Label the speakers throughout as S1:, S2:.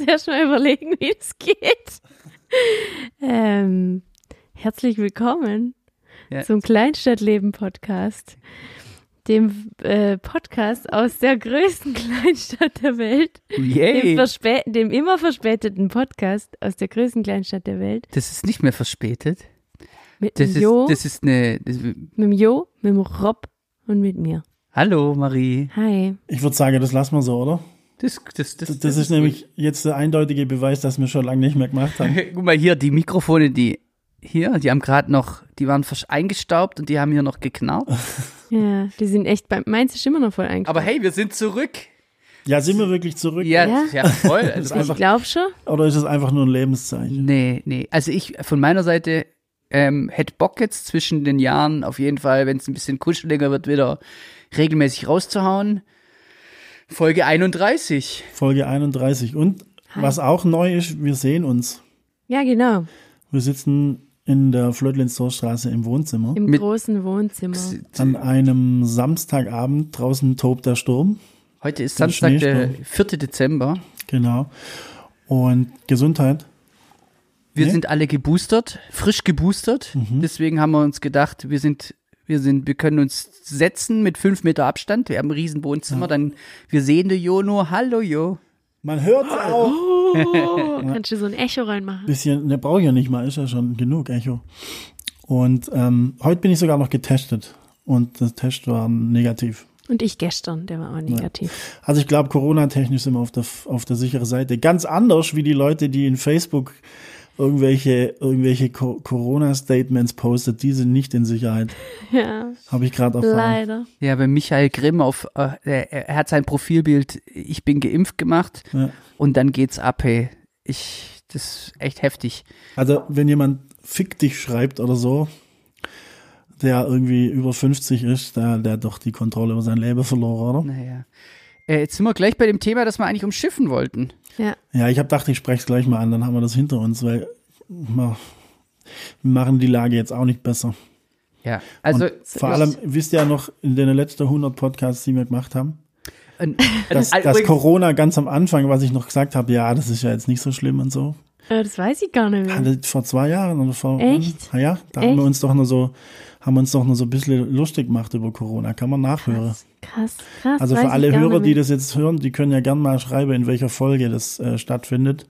S1: muss erst mal überlegen, wie es geht. Ähm, herzlich willkommen
S2: Ja.
S1: zum Kleinstadtleben-Podcast, dem äh, Podcast aus der größten Kleinstadt der Welt, dem,
S2: Yay!
S1: verspä dem immer verspäteten Podcast aus der größten Kleinstadt der Welt,
S2: Das ist nicht mehr verspätet.
S1: mit
S2: Das
S1: dem
S2: ist,
S1: Jo,
S2: das ist eine. Das,
S1: mit dem Jo, mit dem Rob und mit mir.
S2: hallo, Marie.
S1: Hi.
S3: Ich würde sagen, das lassen wir so, oder?
S2: Das, das, das,
S3: Das, das ist nämlich jetzt der eindeutige Beweis, dass wir schon lange nicht mehr gemacht haben.
S2: Guck mal hier, die Mikrofone, die hier, die haben gerade noch, die waren eingestaubt und die haben hier noch geknarrt.
S1: Ja, die sind echt bei meins ist immer noch voll eingeschlafen.
S2: Aber hey, wir sind zurück.
S3: Ja, sind wir wirklich zurück?
S2: Ja,
S1: Ja?
S2: ja, voll. Also,
S1: ich glaube schon.
S3: Oder ist es einfach nur ein Lebenszeichen?
S2: nee, nee. Also ich von meiner Seite ähm, hätte Bock jetzt zwischen den Jahren auf jeden Fall, wenn es ein bisschen kuscheliger wird, wieder regelmäßig rauszuhauen. Folge 31.
S3: Folge 31. Und was auch neu ist, wir sehen uns.
S1: Ja, genau.
S3: Wir sitzen in der Flötlinstorstraße im Wohnzimmer.
S1: Im
S2: Mit-
S1: großen Wohnzimmer.
S3: An einem Samstagabend draußen tobt der Sturm.
S2: Heute ist
S3: Der
S2: Samstag, der
S3: Schneesturm.
S2: 4. Dezember.
S3: Genau. Und Gesundheit.
S2: Wir
S3: Nee?
S2: sind alle geboostert, frisch geboostert.
S3: Mhm.
S2: Deswegen haben wir uns gedacht, wir sind, wir sind, wir können uns setzen mit fünf Meter Abstand. Wir haben ein riesen Wohnzimmer. Dann, wir sehen den Jo nur. Hallo Jo.
S3: Man hört auch.
S1: Oh, kannst du so ein Echo reinmachen?
S3: Bisschen, ne, brauche ich ja nicht mal, ist ja schon genug Echo. Und ähm, heute bin ich sogar noch getestet. Und das Test war negativ.
S1: Und ich gestern, der war auch negativ.
S3: Also ich glaube, Corona-technisch sind wir auf der, auf der sicheren Seite. Ganz anders wie die Leute, die in Facebook irgendwelche, irgendwelche Co- Corona-Statements postet, die sind nicht in Sicherheit.
S1: Ja,
S3: Habe ich gerade erfahren.
S1: leider.
S2: Ja, bei Michael Grimm auf, äh, er, er hat sein Profilbild, ich bin geimpft gemacht.
S3: Ja.
S2: Und dann geht's ab, hey. Ich, das ist echt heftig.
S3: Also wenn jemand Fick dich schreibt oder so, der irgendwie über 50 ist, der, der hat doch die Kontrolle über sein Leben verloren, oder?
S2: Naja. Äh, jetzt sind wir gleich bei dem Thema, das wir eigentlich umschiffen wollten.
S1: Ja,
S3: Ja, ich habe gedacht, ich spreche es gleich mal an, dann haben wir das hinter uns, weil wir machen die Lage jetzt auch nicht besser.
S2: Ja, also
S3: Und vor allem, wisst ihr ja noch, in den letzten 100 Podcasts, die wir gemacht haben, dass
S2: übrigens-
S3: Corona ganz am Anfang, was ich noch gesagt habe, ja, das ist ja jetzt nicht so schlimm und so.
S1: Das weiß ich gar nicht mehr.
S3: Hatte vor zwei Jahren oder vor.
S1: Echt?
S3: Ja, da haben
S1: Echt?
S3: wir uns doch nur so, haben uns doch nur so ein bisschen lustig gemacht über Corona. Kann man nachhören.
S1: Krass, krass, krass.
S3: Also für alle Hörer, die das jetzt hören, die können ja gern mal schreiben, in welcher Folge das äh, stattfindet.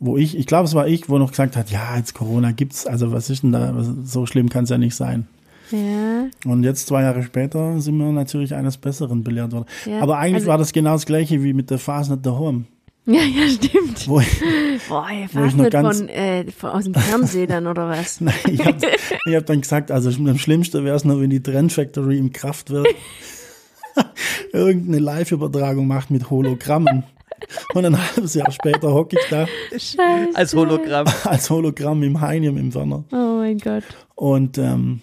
S3: Wo ich, ich glaube, es war ich, wo noch gesagt hat, ja, jetzt Corona gibt's, also was ist denn da, so schlimm kann es ja nicht sein.
S1: Ja,
S3: Und jetzt zwei Jahre später sind wir natürlich eines Besseren belehrt worden.
S1: Ja,
S3: Aber eigentlich
S1: also-
S3: war das genau das gleiche wie mit der Phase nicht daheim.
S1: ja, ja, stimmt.
S3: Wo ich,
S1: Boah, ey,
S3: Wo ich noch
S1: nicht
S3: ganz-
S1: von, äh, von aus dem Fernsehen dann oder was?
S3: Nein, ich habe ich hab dann gesagt, also am schlimmsten wäre es nur, wenn die Trend Factory im Kraft wird. Irgendeine Live-Übertragung macht mit Hologrammen. Und ein halbes Jahr später hocke ich da
S1: Scheiße.
S2: als Hologramm.
S3: als Hologramm im Heinium im Werner
S1: Oh mein Gott.
S3: und ähm,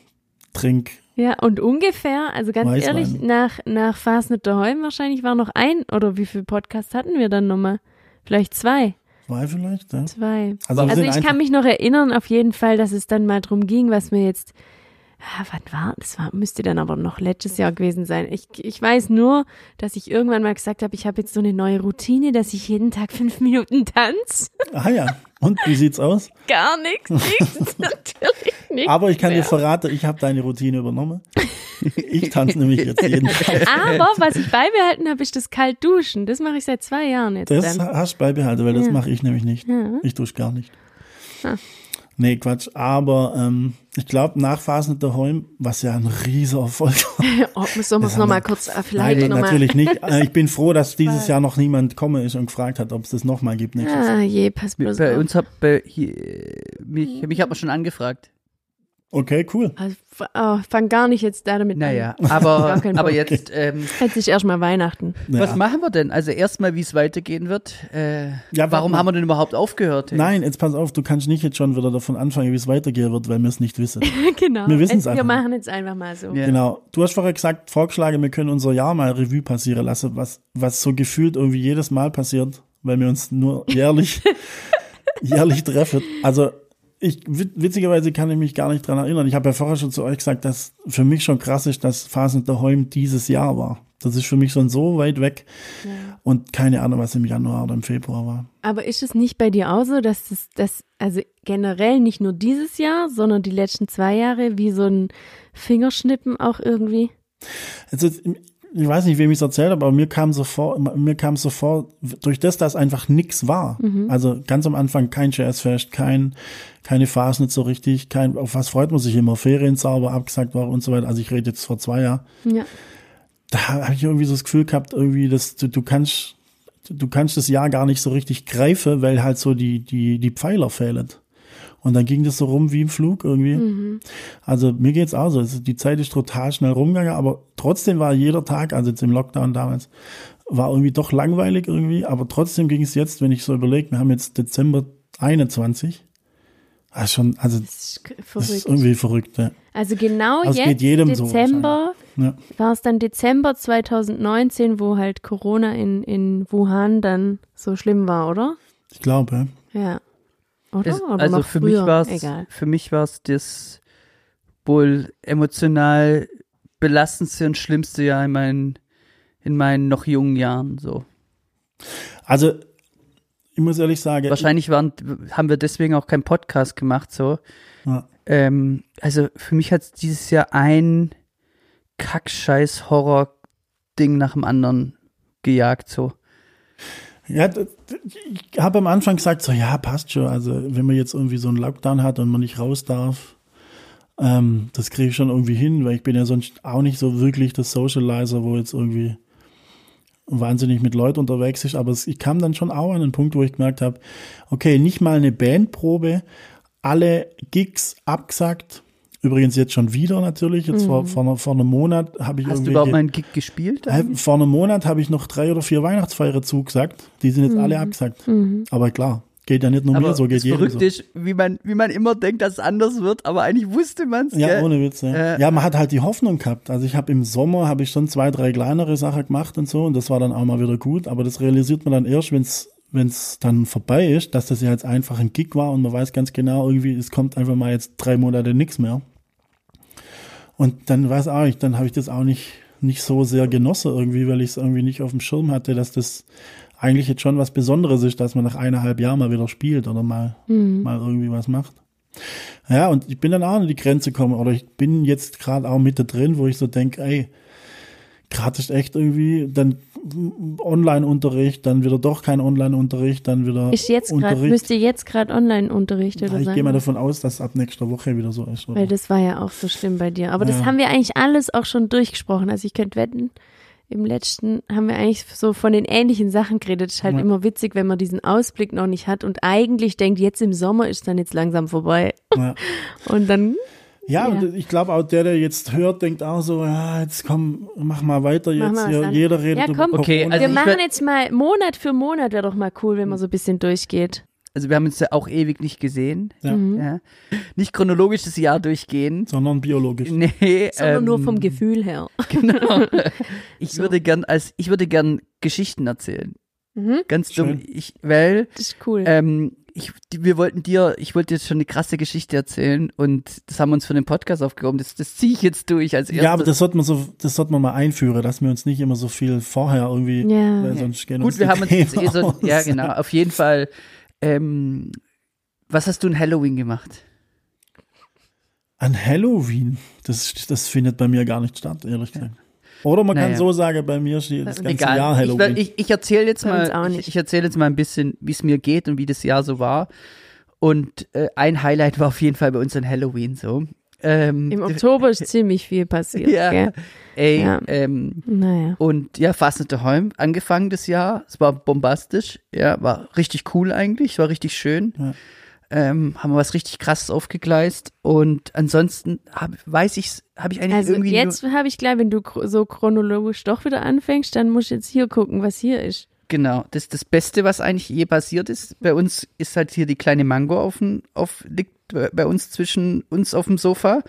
S3: trink.
S1: Ja, und ungefähr, also ganz
S3: Weißwein.
S1: ehrlich, nach, nach Fast nicht daheim wahrscheinlich war noch ein, oder wie viele Podcasts hatten wir dann nochmal? Vielleicht zwei.
S3: Zwei vielleicht, ja.
S1: Zwei.
S3: Also
S1: Also ich kann mich noch erinnern, auf jeden Fall, dass es dann mal drum ging, was mir jetzt, ah, wann war, das war, müsste dann aber noch letztes Jahr gewesen sein. Ich, ich weiß nur, dass ich irgendwann mal gesagt habe, ich habe jetzt so eine neue Routine, dass ich jeden Tag fünf Minuten tanze.
S3: Ah ja. Und wie sieht's aus?
S1: Gar nichts, nichts, natürlich nicht.
S3: Aber ich kann
S1: mehr.
S3: dir verraten, ich habe deine Routine übernommen. Ich tanze nämlich jetzt jeden Tag.
S1: Aber was ich beibehalten habe, ist das Kaltduschen. Das mache ich seit zwei Jahren jetzt
S3: Das
S1: dann.
S3: hast du beibehalten, weil das
S1: Ja.
S3: mache ich nämlich nicht.
S1: Ja.
S3: Ich dusche gar nicht.
S1: Ah.
S3: Nee, Quatsch. Aber ähm, ich glaube, nach Phasen daheim, was ja ein riesiger Erfolg war.
S1: Oh, muss man es
S3: haben
S1: nochmal
S3: wir-
S1: kurz, äh, vielleicht
S3: Nein,
S1: nochmal.
S3: natürlich nicht. Äh, Ich bin froh, dass dieses Jahr noch niemand gekommen ist und gefragt hat, ob es das nochmal gibt nächstes Jahr.
S1: Ah, je, pass bloß
S2: Bei
S1: auf.
S2: uns hat, bei, hier, mich, mich hat man schon angefragt.
S3: Okay, cool.
S1: Also, oh, fang gar nicht jetzt da damit
S2: Naja,
S1: an.
S2: aber,
S1: kein
S2: aber
S1: Bock.
S2: jetzt, ähm,
S1: Jetzt ist erstmal Weihnachten.
S2: was
S3: Ja.
S2: machen wir denn? Also erstmal, wie es weitergehen wird. Äh,
S3: Ja,
S2: warum haben wir denn überhaupt aufgehört?
S3: Nein, jetzt pass auf, du kannst nicht jetzt schon wieder davon anfangen, wie es weitergehen wird, weil wir es nicht wissen.
S1: genau.
S3: Wir
S1: Jetzt- Wir
S3: einfach
S1: machen jetzt einfach mal so.
S2: Ja.
S3: Genau. Du hast vorher gesagt, vorgeschlagen, wir können unser Jahr mal Revue passieren lassen, was, was so gefühlt irgendwie jedes Mal passiert, weil wir uns nur jährlich, jährlich treffen. Also ich, wit- witzigerweise kann ich mich gar nicht dran erinnern. Ich habe ja vorher schon zu euch gesagt, dass für mich schon krass ist, dass Phasen daheim dieses Jahr war. Das ist für mich schon so weit weg
S1: Ja.
S3: und keine Ahnung, was im Januar oder im Februar war.
S1: Aber ist es nicht bei dir auch so, dass das, das, also generell nicht nur dieses Jahr, sondern die letzten zwei Jahre wie so ein Fingerschnippen auch irgendwie?
S3: Also, ich weiß nicht, wem ich es erzählt habe, aber mir kam so vor, mir kam so vor, durch das, dass einfach nix war. Also ganz am Anfang kein Jazzfest, kein, keine Phase nicht so richtig, kein, auf was freut man sich immer, Ferienzauber abgesagt war und so weiter. Also ich rede jetzt vor zwei Jahren.
S1: Ja.
S3: Da habe ich irgendwie so das Gefühl gehabt, irgendwie, dass du, du kannst, du kannst das Jahr gar nicht so richtig greifen, weil halt so die, die, die Pfeiler fehlen. Und dann ging das so rum wie im Flug irgendwie. Also mir geht's auch so. Also die Zeit ist total schnell rumgegangen, aber trotzdem war jeder Tag, also jetzt im Lockdown damals, war irgendwie doch langweilig irgendwie, aber trotzdem ging es jetzt, wenn ich so überlege, wir haben jetzt Dezember 21. Ah, schon, also
S1: Das ist
S3: das ist
S1: verrückt.
S3: irgendwie verrückt, ja.
S1: Also genau
S3: Also
S1: jetzt,
S3: geht jedem so
S1: Dezember,
S3: ja.
S1: war es dann Dezember 2019, wo halt Corona in, in Wuhan dann so schlimm war, oder?
S3: Ich glaube, ja.
S1: Ja. Oder?
S2: Es,
S1: oder
S2: also für mich war es
S1: Egal.
S2: für mich war es das wohl emotional belastendste und schlimmste Jahr in meinen in meinen noch jungen Jahren so.
S3: Also, ich muss ehrlich sagen,
S2: Wahrscheinlich waren haben wir deswegen auch keinen Podcast gemacht so.
S3: Ja.
S2: Ähm, also für mich hat dieses Jahr ein Kackscheiß Horror Ding nach dem anderen gejagt so.
S3: Ja, ich habe am Anfang gesagt, so ja, passt schon. Also wenn man jetzt irgendwie so einen Lockdown hat und man nicht raus darf, ähm, das kriege ich schon irgendwie hin, weil ich bin ja sonst auch nicht so wirklich der Socializer, wo jetzt irgendwie wahnsinnig mit Leuten unterwegs ist. Aber ich kam dann schon auch an einen Punkt, wo ich gemerkt habe, okay, nicht mal eine Bandprobe, alle Gigs abgesagt. Übrigens jetzt schon wieder natürlich. Jetzt vor, vor, einer- vor einem Monat habe ich
S2: Hast du überhaupt mal einen Gig gespielt?
S3: Hey, Vor einem Monat habe ich noch drei oder vier Weihnachtsfeiern zugesagt. Die sind jetzt alle abgesagt. Aber klar, geht ja nicht nur mir
S2: aber
S3: so, geht jedem
S2: Verrückte
S3: so.
S2: ist, wie man, wie man immer denkt, dass es anders wird, aber eigentlich wusste man es.
S3: Ja, ohne Witz. Ja.
S2: Äh,
S3: ja, man hat halt die Hoffnung gehabt. Also ich habe im Sommer habe ich schon zwei, drei kleinere Sachen gemacht und so und das war dann auch mal wieder gut. Aber das realisiert man dann erst, wenn es wenn es dann vorbei ist, dass das ja jetzt einfach ein Gig war und man weiß ganz genau irgendwie, es kommt einfach mal jetzt drei Monate nichts mehr. Und dann weiß auch nicht, dann habe ich das auch nicht nicht so sehr genossen irgendwie, weil ich es irgendwie nicht auf dem Schirm hatte, dass das eigentlich jetzt schon was Besonderes ist, dass man nach eineinhalb Jahren mal wieder spielt oder mal mal irgendwie was macht. Ja, und ich bin dann auch an die Grenze gekommen, oder ich bin jetzt gerade auch mit da drin, wo ich so denke, ey, gerade ist echt irgendwie, dann Online-Unterricht, dann wieder doch kein Online-Unterricht, dann wieder
S1: Ist jetzt gerade,
S3: Unterricht.
S1: müsste jetzt gerade Online-Unterricht
S3: Ja,
S1: oder
S3: ich
S1: sein?
S3: gehe mal davon aus, dass ab nächster Woche wieder so ist. Oder?
S1: Weil das war ja auch so schlimm bei dir. Aber das
S3: Ja.
S1: haben wir eigentlich alles auch schon durchgesprochen. Also ich könnte wetten, im letzten haben wir eigentlich so von den ähnlichen Sachen geredet. Ist halt
S3: Ja.
S1: immer witzig, wenn man diesen Ausblick noch nicht hat und eigentlich denkt, jetzt im Sommer ist dann jetzt langsam vorbei.
S3: ja.
S1: Und dann,
S3: Ja,
S1: Ja.
S3: und ich glaube auch der, der jetzt hört, denkt auch so, ja, jetzt komm, mach mal weiter
S1: Mach
S3: jetzt
S1: mal.
S3: Jeder redet
S1: Ja,
S3: über
S1: komm.
S2: Okay,
S3: Corona.
S2: also
S1: wir machen jetzt mal Monat für Monat, wäre doch mal cool, wenn man so ein bisschen durchgeht.
S2: Also wir haben uns ja auch ewig nicht gesehen.
S3: ja,
S1: Mhm.
S2: Ja. Nicht chronologisch das Jahr durchgehen.
S3: sondern biologisch.
S2: Nee,
S1: Sondern
S2: ähm,
S1: nur vom Gefühl her.
S2: Genau. Ich
S1: So.
S2: würde gern als ich würde gern Geschichten erzählen.
S1: Mhm,
S2: Ganz dumm.
S3: Schön.
S2: Ich, weil
S1: das ist cool.
S2: ähm, ich, die, wir wollten dir, ich wollte dir schon eine krasse Geschichte erzählen und das haben wir uns für den Podcast aufgehoben. Das, das ziehe ich jetzt durch als erstes.
S3: Ja, aber das sollte man so, das sollte man mal einführen, dass wir uns nicht immer so viel vorher irgendwie,
S1: Ja.
S3: weil sonst gehen
S2: Gut,
S3: uns
S2: wir
S3: die
S2: haben uns jetzt eh so, ja genau, auf jeden Fall. Ähm, was hast du in Halloween gemacht?
S3: An Halloween, das, das findet bei mir gar nicht statt, ehrlich gesagt. Oder man kann
S2: Naja.
S3: so sagen, bei mir steht das ganze Jahr
S2: ich,
S3: Halloween.
S2: ich, ich erzähle jetzt mal, ich, ich erzähle jetzt mal ein bisschen, wie es mir geht und wie das Jahr so war. Und äh, ein Highlight war auf jeden Fall bei uns an Halloween so. Ähm,
S1: Im Oktober ist ziemlich viel passiert.
S2: ja,
S1: Gell?
S2: ey,
S1: Ja.
S2: ähm,
S1: Naja.
S2: und ja, Home angefangen das Jahr. Es war bombastisch, ja, war richtig cool eigentlich, war richtig schön.
S3: Ja.
S2: Ähm, haben wir was richtig krasses aufgegleist und ansonsten hab, weiß ich, habe ich eigentlich
S1: Also
S2: irgendwie
S1: jetzt habe ich klar, wenn du so chronologisch doch wieder anfängst, dann musst du jetzt hier gucken, was hier ist.
S2: Genau, das das Beste, was eigentlich je passiert ist. Bei uns ist halt hier die kleine Mango auf, dem- auf liegt bei uns zwischen uns auf dem Sofa.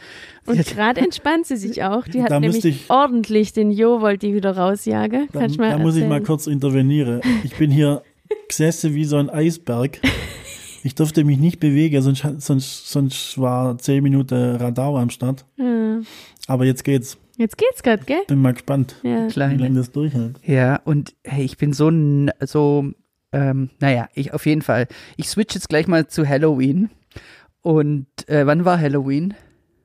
S1: Und gerade entspannt sie sich auch. Die hat
S3: Da
S1: nämlich
S3: müsste ich-
S1: ordentlich den Jo, wollte die wieder rausjagen.
S3: da,
S1: Kannst
S3: da muss ich mal kurz intervenieren. Ich bin hier gesessen wie so ein Eisberg. Ich durfte mich nicht bewegen, sonst, sonst, sonst war zehn Minuten Radau am Start.
S1: Ja.
S3: Aber jetzt geht's.
S1: Jetzt geht's grad, gell?
S3: Bin mal gespannt,
S1: Ja.
S3: wie lange das durchhält.
S2: Ja, und hey, ich bin so, so, ähm, naja, ich auf jeden Fall. Ich switch jetzt gleich mal zu Halloween. Und äh, wann war Halloween?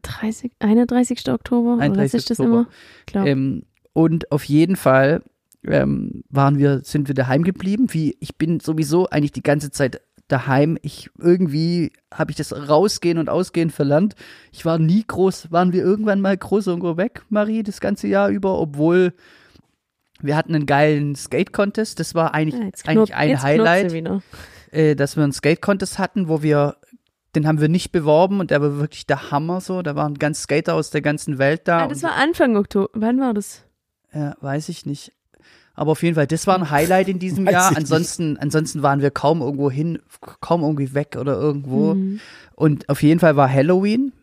S1: 30, 31. Oktober, oder was
S2: 31.
S1: ist das
S2: Oktober.
S1: immer?
S2: Ähm, und auf jeden Fall ähm, waren wir, sind wir daheim geblieben. Wie ich bin sowieso eigentlich die ganze Zeit daheim. Ich irgendwie habe ich das rausgehen und ausgehen verlernt. Ich war nie groß, waren wir irgendwann mal groß irgendwo weg, Marie, das ganze Jahr über, obwohl wir hatten einen geilen Skate-Contest. Das war eigentlich,
S1: Ja, jetzt
S2: eigentlich ein Highlight äh, dass wir einen Skate-Contest hatten, wo wir, den haben wir nicht beworben und der war wirklich der Hammer so. Da waren ganz Skater aus der ganzen Welt da.
S1: Ah, das war Anfang Oktober. Wann war das?
S2: ja, weiß ich nicht. Aber auf jeden Fall, das war ein Highlight in diesem
S3: Weiß
S2: Jahr. Ansonsten, ansonsten waren wir kaum irgendwo hin, kaum irgendwie weg oder irgendwo.
S1: Mhm.
S2: Und auf jeden Fall war Halloween.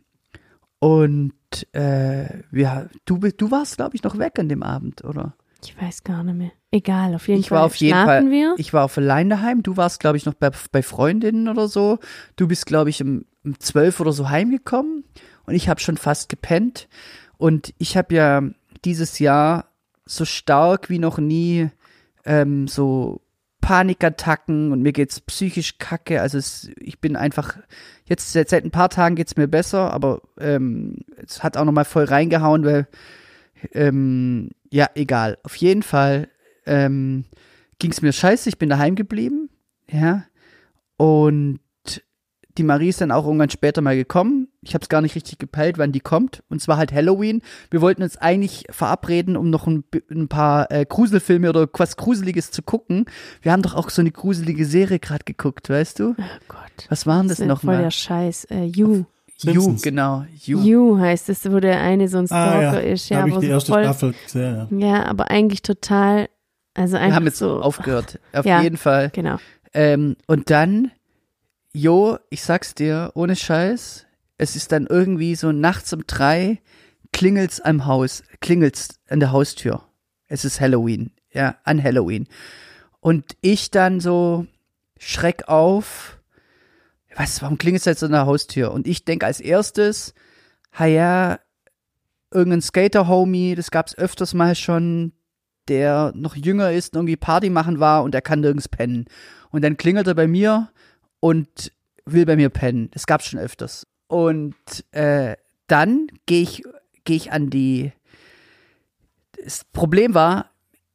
S2: Und äh, wir, du, du warst, glaube ich, noch weg an dem Abend, oder?
S1: Ich weiß gar nicht mehr. Egal, auf jeden
S2: Ich
S1: Fall.
S2: war auf jeden
S1: Schlafen
S2: Fall,
S1: wir?
S2: ich war auf allein daheim. Du warst, glaube ich, noch bei, bei Freundinnen oder so. Du bist, glaube ich, um, um 12 oder so heimgekommen. Und ich habe schon fast gepennt. Und ich habe ja dieses Jahr so stark wie noch nie ähm, so Panikattacken und mir geht's psychisch kacke. Also es, ich bin einfach jetzt seit, seit ein paar Tagen geht's mir besser, aber ähm, es hat auch noch mal voll reingehauen, weil ähm, ja egal. Auf jeden Fall ähm, ging's mir scheiße. Ich bin daheim geblieben, ja und die Marie ist dann auch irgendwann später mal gekommen. Ich habe es gar nicht richtig gepeilt, wann die kommt. Und zwar halt Halloween. Wir wollten uns eigentlich verabreden, um noch ein, ein paar äh, Gruselfilme oder was Gruseliges zu gucken. Wir haben doch auch so eine gruselige Serie gerade geguckt, weißt du?
S1: Oh Gott.
S2: Was waren das
S1: ist
S2: noch
S1: voll der Scheiß. Äh, you.
S2: You,
S3: Simpsons.
S2: genau. You.
S1: You heißt es, wo der eine so ein
S3: Ah
S1: Stalker
S3: ja,
S1: ist.
S3: da
S1: Ja,
S3: habe ich die
S1: so
S3: erste
S1: voll,
S3: Staffel gesehen. Ja.
S1: Ja, aber eigentlich total, also einfach
S2: Wir haben jetzt
S1: so.
S2: aufgehört. Auf
S1: Ja.
S2: jeden Fall.
S1: Genau.
S2: Ähm, und dann, Jo, ich sag's dir, ohne Scheiß, es ist dann irgendwie so nachts um drei, klingelt's am Haus, klingelt's an der Haustür. Es ist Halloween, ja, an Halloween. Und ich dann so schreck auf, was, warum klingelt's jetzt an der Haustür? Und ich denk als erstes, ha ja, irgendein Skater-Homie, das gab's öfters mal schon, der noch jünger ist, und irgendwie Party machen war und er kann nirgends pennen. Und dann klingelt er bei mir und will bei mir pennen. Das gab's schon öfters. Und äh, dann gehe ich, geh ich an die. Das Problem war,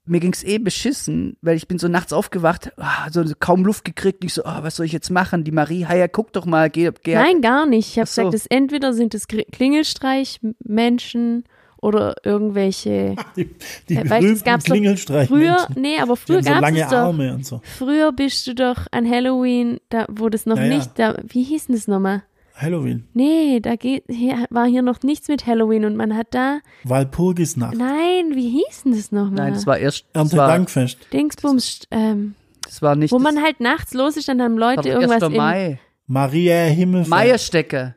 S2: mir ging's eh beschissen, weil ich bin so nachts aufgewacht, ah, so kaum Luft gekriegt. Ich so, ah, was soll ich jetzt machen? Die Marie, ja, guck doch mal, geh, geh.
S1: Nein, gar nicht. Ich habe
S2: so.
S1: gesagt, es entweder sind es Klingelstreichmenschen oder irgendwelche.
S3: Die, die
S1: Äh, weißt du, es
S3: berühmten
S1: gab's. Früher, nee, aber früher
S3: so
S1: gab
S3: lange
S1: es doch.
S3: Arme und so.
S1: Früher bist du doch an Halloween, da wo das noch
S3: Ja, ja.
S1: nicht, da, wie hieß denn das nochmal?
S3: Halloween.
S1: Nee, da geht, hier, war hier noch nichts mit Halloween und man hat da,
S3: Walpurgisnacht.
S1: nein, wie hieß denn das nochmal?
S2: Nein, das war erst.
S3: Erntedankfest.
S1: Dingsbums, ähm,
S2: das war nicht.
S1: wo man halt nachts los ist, dann haben Leute irgendwas
S2: 1.
S1: in,
S2: Mai.
S3: Maria Himmelfahrt.
S1: Ah,
S2: Meierstecke.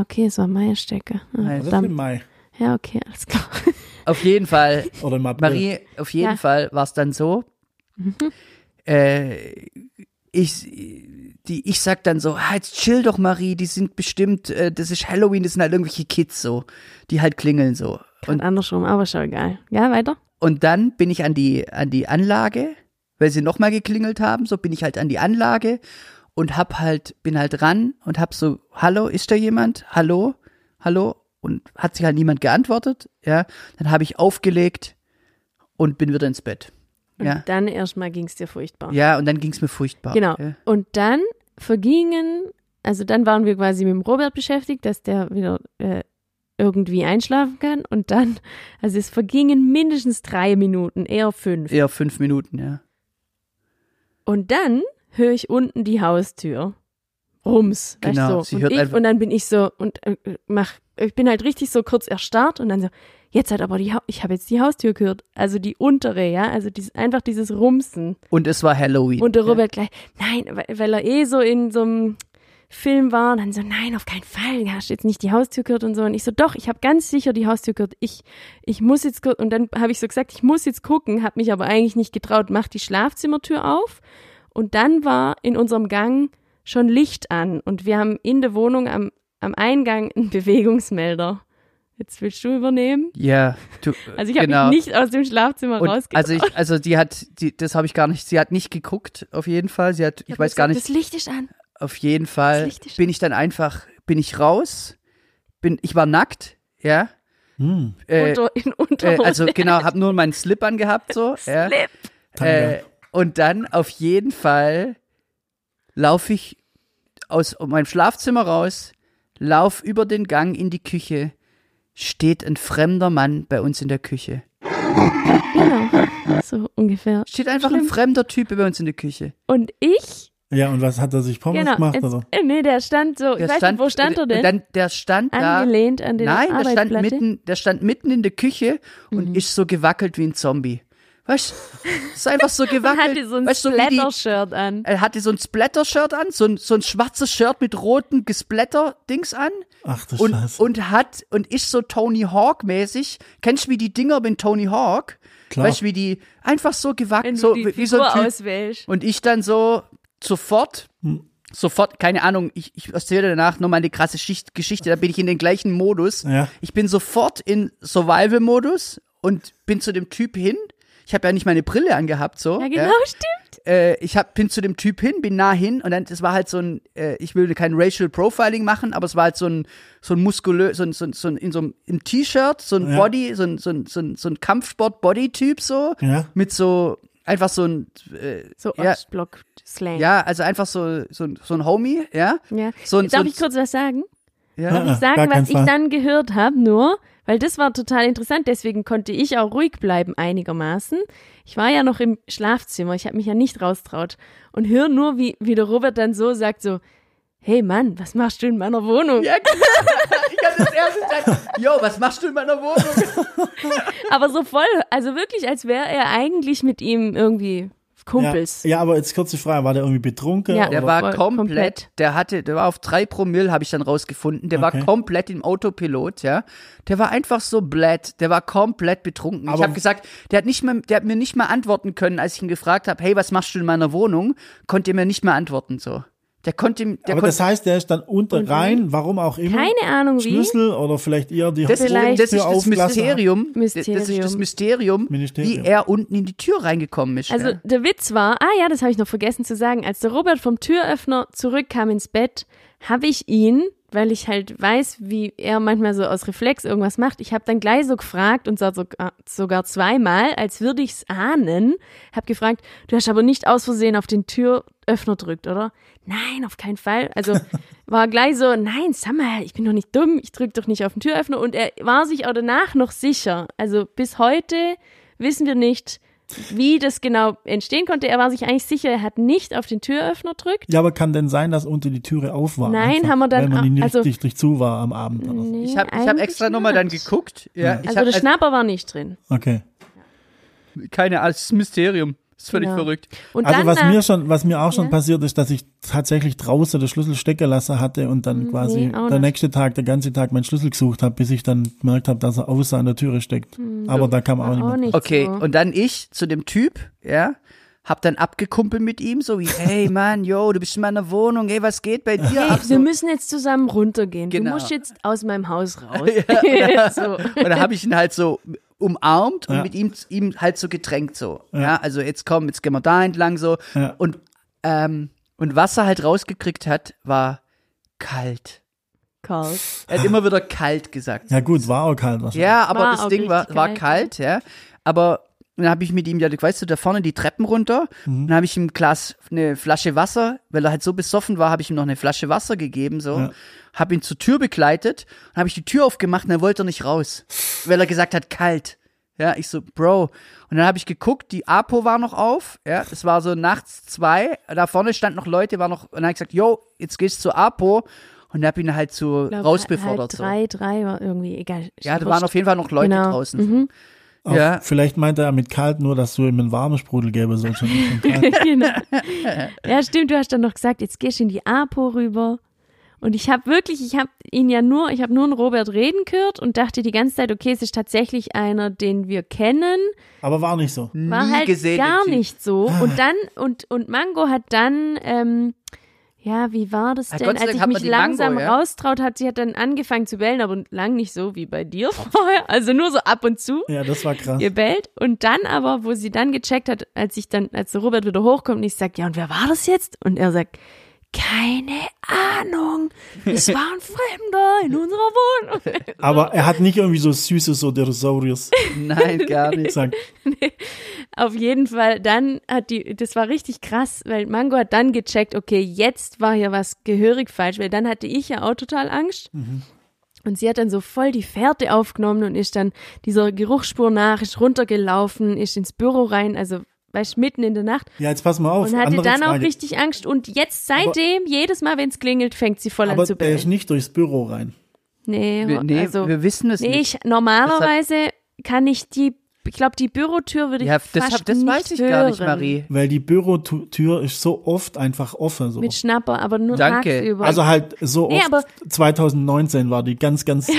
S1: okay, es war Meierstecke. Ah,
S2: Nein,
S3: Das ist im. Mai.
S1: Ja, okay, alles klar.
S2: Auf jeden Fall
S3: Oder im April.
S2: Marie, auf jeden
S1: Ja.
S2: Fall war es dann so. Äh, ich, die, ich sag dann so, ah, jetzt chill doch, Marie, die sind bestimmt, äh, das ist Halloween, das sind halt irgendwelche Kids so, die halt klingeln so.
S1: Und andersrum, aber schon egal. Ja, weiter?
S2: Und dann bin ich an die, an die Anlage, weil sie nochmal geklingelt haben, so bin ich halt an die Anlage und hab halt, bin halt ran und hab so, hallo, ist da jemand? Hallo? Hallo? Und hat sich halt niemand geantwortet, ja. Dann habe ich aufgelegt und bin wieder ins Bett.
S1: Und
S2: Ja.
S1: dann erstmal ging es dir furchtbar.
S2: Ja, und dann ging's mir furchtbar.
S1: Genau.
S2: Ja.
S1: Und dann vergingen, also dann waren wir quasi mit dem Robert beschäftigt, dass der wieder äh, irgendwie einschlafen kann. Und dann, also es vergingen mindestens drei Minuten, eher fünf.
S2: Eher fünf Minuten, ja.
S1: Und dann höre ich unten die Haustür. Rums, weißt
S2: Genau,
S1: du
S2: sie
S1: so. Und,
S2: hört
S1: ich,
S2: einfach-
S1: und dann bin ich so und äh, mach, ich bin halt richtig so kurz erstarrt und dann so, jetzt hat aber die, Ha- ich habe jetzt die Haustür gehört, also die untere, ja, also dies, einfach dieses Rumsen.
S2: Und es war Halloween.
S1: Und der Robert gleich, nein, weil, er eh so in so einem Film war, und dann so, nein, auf keinen Fall, hast du jetzt nicht die Haustür gehört und so. Und ich so, doch, ich habe ganz sicher die Haustür gehört. Ich, ich muss jetzt, und dann habe ich so gesagt, ich muss jetzt gucken, habe mich aber eigentlich nicht getraut, mach die Schlafzimmertür auf. Und dann war in unserem Gang schon Licht an und wir haben in der Wohnung am, am Eingang einen Bewegungsmelder. Jetzt willst du übernehmen.
S2: Ja, du,
S1: Also ich habe
S2: genau.
S1: mich nicht aus dem Schlafzimmer rausgetraut.
S2: also ich, also die hat, die, das habe ich gar nicht, sie hat nicht geguckt, auf jeden Fall. Sie hat, ich,
S1: hab
S2: weiß gar
S1: gesagt,
S2: nicht,
S1: Das Licht ist an.
S2: auf jeden Fall
S1: Licht ist
S2: bin ich dann einfach, bin ich raus, bin, ich war nackt, ja.
S3: Hm.
S2: Äh,
S1: Unter, in
S2: äh,
S1: Unterhose.
S2: also genau, habe nur meinen Slip angehabt, so. ja.
S1: Slip.
S2: Äh, und dann auf jeden Fall laufe ich aus meinem Schlafzimmer raus, lauf über den Gang in die Küche, steht ein fremder Mann bei uns in der Küche.
S1: Genau. So ungefähr.
S2: Steht einfach ein
S1: Schlimm.
S2: fremder Typ bei uns in der Küche.
S1: Und ich,
S3: Ja, und was hat er sich Pommes
S1: genau,
S3: gemacht?
S1: jetzt,
S3: Oder?
S1: äh, nee, der stand so,
S2: Der
S1: ich weiß nicht, wo stand er denn?
S2: Dann, der stand da.
S1: Angelehnt an den
S2: Nein, der stand, mitten, der stand mitten in der Küche und
S1: Mhm.
S2: ist so gewackelt wie ein Zombie. Weißt du? Ist einfach so
S1: Er
S2: gewackelt.
S1: hatte so ein
S2: weißt
S1: Splatter-Shirt an.
S2: Er hatte so ein Splatter-Shirt an, so ein, so ein schwarzes Shirt mit roten Gesplatter-Dings an.
S3: Ach du
S2: Und,
S3: Scheiße.
S2: und hat, und ist so Tony Hawk-mäßig. Kennst du wie die Dinger mit Tony Hawk?
S3: Klar.
S2: Weißt du, wie die einfach so gewackelt, so
S1: die
S2: wie, wie so ein Typ.
S1: auswählst.
S2: Und ich dann so sofort,
S3: Hm.
S2: sofort, keine Ahnung, ich, ich erzähle danach noch mal eine krasse Schicht, Geschichte, da bin ich in den gleichen Modus.
S3: Ja.
S2: Ich bin sofort in Survival-Modus und bin zu dem Typ hin. Ich habe ja nicht meine Brille angehabt, so.
S1: Ja, genau, stimmt.
S2: Äh, ich hab, bin zu dem Typ hin, bin nah hin und dann, das war halt so ein, äh, ich will kein Racial Profiling machen, aber es war halt so ein, so ein muskulös, so ein, so ein, so ein in so einem im T-Shirt, so ein
S3: Ja.
S2: Body, so ein, so ein, so ein, so ein Kampfsport-Body-Typ so,
S3: Ja.
S2: mit so, einfach so ein, äh,
S1: So
S2: ja,
S1: Ostblock-Slang.
S2: ja, also einfach so, so, ein- so ein Homie, ja.
S1: Ja.
S2: So ein,
S1: Darf
S2: so ein,
S1: ich kurz was sagen?
S2: ja.
S3: Ja.
S1: ich sagen, was ich dann gehört habe, nur, weil das war total interessant, deswegen konnte ich auch ruhig bleiben einigermaßen. Ich war ja noch im Schlafzimmer, ich habe mich ja nicht raustraut und höre nur, wie, wie der Robert dann so sagt, so, hey Mann, was machst du in meiner Wohnung?
S2: Ja, ich hab das erste gesagt, yo, was machst du in meiner Wohnung?
S1: Aber so voll, also wirklich, als wäre er eigentlich mit ihm irgendwie Kumpels.
S3: Ja, ja, aber jetzt kurze Frage, war der irgendwie betrunken?
S1: Ja.
S3: oder?
S2: Der war komplett,
S1: komplett.
S2: der hatte, der war auf drei Promille, habe ich dann rausgefunden. Der war
S3: Okay.
S2: komplett im Autopilot, ja. Der war einfach so blöd, der war komplett betrunken. ich
S3: Aber-
S2: habe gesagt, der hat nicht mal, der hat mir nicht mal antworten können, als ich ihn gefragt habe, hey, was machst du in meiner Wohnung? Konnte er mir nicht mal antworten so. Der konnte der
S3: aber
S2: konnte,
S3: das heißt, der ist dann unter rein, warum auch immer.
S1: Keine Ahnung wie.
S3: Schlüssel oder vielleicht eher die
S2: das, ist,
S1: Vielleicht-
S2: das ist das. Mysterium,
S1: Mysterium.
S2: Das ist das Mysterium,
S3: Ministerium.
S2: wie er unten in die Tür reingekommen ist.
S1: Also
S2: ja.
S1: der Witz war, ah ja, das habe ich noch vergessen zu sagen, als der Robert vom Türöffner zurückkam ins Bett, habe ich ihn, weil ich halt weiß, wie er manchmal so aus Reflex irgendwas macht, ich habe dann gleich so gefragt und zwar sogar, sogar zweimal, als würde ich's ahnen, habe gefragt, du hast aber nicht aus Versehen auf den Türöffner drückt, oder? Nein, auf keinen Fall. Also war gleich so, nein, sag mal, ich bin doch nicht dumm, ich drück doch nicht auf den Türöffner und er war sich auch danach noch sicher. Also bis heute wissen wir nicht, wie das genau entstehen konnte. Er war sich eigentlich sicher, er hat nicht auf den Türöffner drückt.
S3: Ja, aber kann denn sein, dass unten die Türe auf war?
S1: Nein,
S3: einfach,
S1: haben wir dann
S3: Wenn man die nicht
S1: also-
S3: richtig zu war am Abend oder so.
S1: Nee,
S2: ich habe ich hab extra nochmal dann geguckt. Ja, ich
S1: Also
S2: hab,
S1: der Schnapper war nicht drin.
S3: Okay.
S2: keine Ahnung, das ist ein Mysterium. Das ist völlig
S1: Ja.
S2: verrückt.
S1: Und
S3: Also
S1: dann
S3: was mir schon, was mir auch schon
S1: Ja.
S3: passiert ist, dass ich tatsächlich draußen den Schlüssel stecken lassen hatte und dann quasi
S1: Mhm, auch
S3: der nächste Tag, der ganze Tag meinen Schlüssel gesucht habe, bis ich dann gemerkt habe, dass er außer an der Türe steckt. Aber da kam auch
S1: auch nicht
S2: Okay,
S1: so.
S2: und dann ich zu dem Typ, ja, hab dann abgekumpelt mit ihm, so wie, hey Mann, yo, du bist in meiner Wohnung, hey, was geht bei dir
S1: Hey,
S2: ab?
S1: wir
S2: So.
S1: müssen jetzt zusammen runtergehen.
S2: Genau.
S1: Du musst jetzt aus meinem Haus raus. so.
S2: Und dann habe ich ihn halt so umarmt und
S3: Ja.
S2: mit ihm, ihm halt so getränkt so. Ja. also jetzt komm, jetzt gehen wir da entlang so.
S3: Ja.
S2: Und, ähm, und was er halt rausgekriegt hat, war kalt.
S1: Karl.
S2: Er hat immer wieder kalt gesagt.
S3: Ja gut, war auch kalt wahrscheinlich.
S2: Ja, aber
S1: War
S2: das Ding war, war
S1: kalt,
S2: kalt, ja. Aber dann habe ich mit ihm, ja, weißt du, da vorne die Treppen runter.
S3: Mhm.
S2: Dann habe ich ihm ein Glas, eine Flasche Wasser, weil er halt so besoffen war, habe ich ihm noch eine Flasche Wasser gegeben, so.
S3: Ja.
S2: Habe ihn zur Tür begleitet und habe ich die Tür aufgemacht und dann wollte er nicht raus, weil er gesagt hat, kalt. Ja, ich so, Bro. Und dann habe ich geguckt, die Apo war noch auf, ja, es war so nachts zwei, da vorne standen noch Leute, war noch, und dann habe ich gesagt, yo, jetzt gehst du zur Apo und habe ihn halt so
S1: Glaub,
S2: rausbefordert.
S1: Halb
S2: so.
S1: drei, drei war irgendwie egal.
S2: Ja, da waren auf jeden Fall noch Leute
S1: Genau.
S2: draußen.
S1: Mhm.
S3: Auch
S2: Ja.
S3: Vielleicht meint er mit kalt nur, dass du ihm einen warmen Sprudel geben sollst.
S1: genau. Ja, stimmt, du hast dann noch gesagt, jetzt gehst du in die APO rüber. Und ich habe wirklich, ich habe ihn ja nur, ich habe nur einen Robert reden gehört und dachte die ganze Zeit, okay, es ist tatsächlich einer, den wir kennen.
S3: Aber war nicht so.
S1: War
S2: Nie
S1: halt
S2: gesehen,
S1: gar nicht so. Und dann, und, und Mango hat dann, ähm, ja, wie war das denn? Als ich mich
S2: die Mango,
S1: langsam
S2: ja?
S1: raustraut hat, sie hat dann angefangen zu bellen, aber lang nicht so wie bei dir vorher. Also nur so ab und zu
S3: Ja, das war krass.
S1: gebellt. Und dann aber, wo sie dann gecheckt hat, als ich dann, als der Robert wieder hochkommt und ich sag, ja, und wer war das jetzt? Und er sagt, keine Ahnung. Es war ein Fremder in unserer Wohnung.
S3: Aber er hat nicht irgendwie so süße so Dinosauriers
S2: Nein, gar nicht.
S3: gesagt.
S1: Auf jeden Fall, dann hat die, das war richtig krass, weil Mango hat dann gecheckt, okay, jetzt war hier was gehörig falsch, weil dann hatte ich ja auch total Angst. Und sie hat dann so voll die Fährte aufgenommen und ist dann dieser Geruchsspur nach, ist runtergelaufen, ist ins Büro rein, also weißt mitten in der Nacht
S3: Ja, jetzt pass mal auf.
S1: und hatte dann auch
S3: Frage.
S1: richtig Angst. Und jetzt seitdem, jedes Mal, wenn es klingelt, fängt sie voll
S3: Aber
S1: an zu
S3: er ist
S1: bellen.
S3: nicht durchs Büro rein.
S1: Nee,
S2: Wir, nee,
S1: also,
S2: wir wissen es
S1: nee,
S2: nicht.
S1: ich, normalerweise kann ich die, ich glaube, die Bürotür würde ich
S2: ja, das,
S1: fast
S2: hab, das
S1: nicht
S2: weiß ich
S1: hören.
S2: gar nicht, Marie.
S3: Weil die Bürotür ist so oft einfach offen. So.
S1: Mit Schnapper, aber nur
S2: Danke.
S1: tagsüber.
S3: Also halt so
S1: Nee,
S3: oft.
S1: aber-
S3: 2019 war die ganz, ganz äh,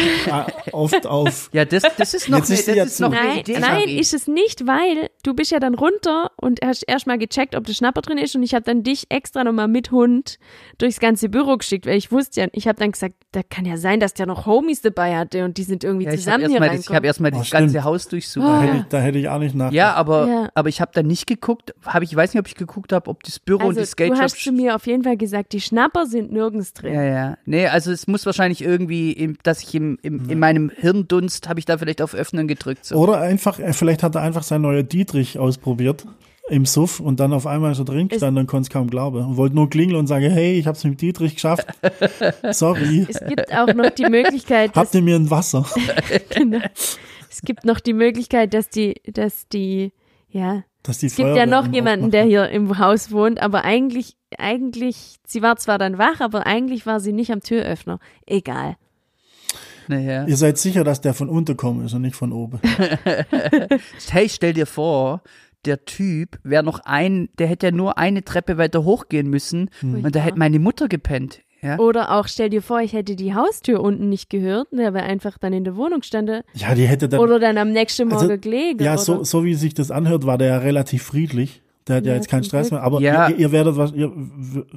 S3: oft auf.
S2: Ja, das, das ist noch,
S3: Jetzt
S2: eine,
S3: ist sie
S2: das
S3: ja
S2: ist noch
S3: zu.
S2: eine
S1: Nein,
S2: Idee,
S1: nein,
S2: Marie.
S1: ist es nicht, weil du bist ja dann runter und hast erstmal gecheckt, ob der Schnapper drin ist und ich habe dann dich extra nochmal mit Hund durchs ganze Büro geschickt, weil ich wusste ja, ich habe dann gesagt, da kann ja sein, dass der noch Homies dabei hatte und die sind irgendwie
S2: ja, ich habe
S1: zusammen hier
S2: das, ich hab
S1: reinkommen.
S2: erstmal
S3: Oh,
S2: das
S3: stimmt.
S2: ganze Haus durchsucht.
S1: Oh.
S3: Ich, da hätte ich auch nicht nach.
S2: Ja, aber,
S1: Ja.
S2: aber ich habe da nicht geguckt. Hab ich, ich weiß nicht, ob ich geguckt habe, ob das Büro und
S1: Also
S2: die Skate
S1: du hast zu mir auf jeden Fall gesagt, die Schnapper sind nirgends drin.
S2: Ja, ja. Nee, also es muss wahrscheinlich irgendwie, im, dass ich im, im, in meinem Hirndunst habe ich da vielleicht auf Öffnen gedrückt. So.
S3: Oder einfach, äh, vielleicht hat er einfach sein neuer Dietrich ausprobiert im Suff und dann auf einmal ist er drin gestanden und konnte es kaum glauben. Und wollte nur klingeln und sagen, hey, ich hab's mit Dietrich geschafft. Sorry.
S1: Es gibt auch noch die Möglichkeit,
S3: Habt ihr mir ein Wasser?
S1: genau, es gibt noch die Möglichkeit, dass die, dass die, ja,
S3: Dass die
S1: Es gibt ja noch jemanden, der hier im Haus wohnt, aber eigentlich, eigentlich, sie war zwar dann wach, aber eigentlich war sie nicht am Türöffner. Egal.
S2: Naja.
S3: Ihr seid sicher, dass der von unten kommen ist und nicht von oben.
S2: Hey, stell dir vor, der Typ wäre noch ein, der hätte ja nur eine Treppe weiter hochgehen müssen und da hätte meine Mutter gepennt. Ja?
S1: Oder auch, stell dir vor, ich hätte die Haustür unten nicht gehört, der wäre einfach dann in der Wohnung stande.
S3: Ja, die hätte dann.
S1: Oder dann am nächsten Morgen
S3: Also,
S1: gelegen.
S3: ja,
S1: oder?
S3: so, so wie sich das anhört, war der ja relativ friedlich. Der hat ja,
S1: Ja,
S3: jetzt keinen Stress mehr. Aber
S2: Ja.
S3: ihr, ihr werdet ihr,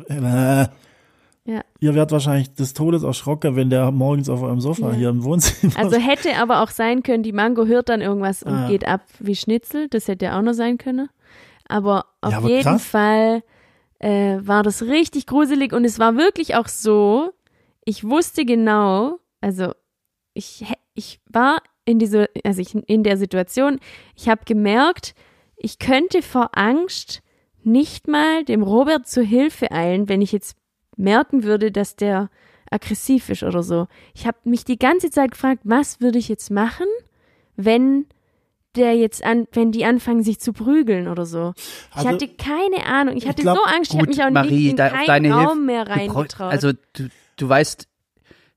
S3: äh,
S1: Ja.
S3: ihr werdet wahrscheinlich des Todes erschrocken, wenn der morgens auf eurem Sofa
S1: Ja.
S3: hier im Wohnzimmer.
S1: Also hätte aber auch sein können, die Mango hört dann irgendwas und
S3: Ah.
S1: geht ab wie Schnitzel. Das hätte auch noch sein können. Aber auf
S3: Ja, aber
S1: jeden
S3: krass.
S1: Fall äh, war das richtig gruselig und es war wirklich auch so, ich wusste genau, also ich, ich war in dieser, also ich, in der Situation, ich habe gemerkt, ich könnte vor Angst nicht mal dem Robert zur Hilfe eilen, wenn ich jetzt merken würde, dass der aggressiv ist oder so. Ich habe mich die ganze Zeit gefragt, was würde ich jetzt machen, wenn der jetzt an, wenn die anfangen sich zu prügeln oder so. Ich
S3: Also,
S1: hatte keine Ahnung. Ich
S3: ich
S1: hatte
S3: glaub-
S1: so Angst, ich habe mich auch
S2: Marie,
S1: nicht in
S2: da,
S1: keinen
S2: deine.
S1: Raum mehr
S2: du brauch-
S1: reingetraut.
S2: Also du, du weißt,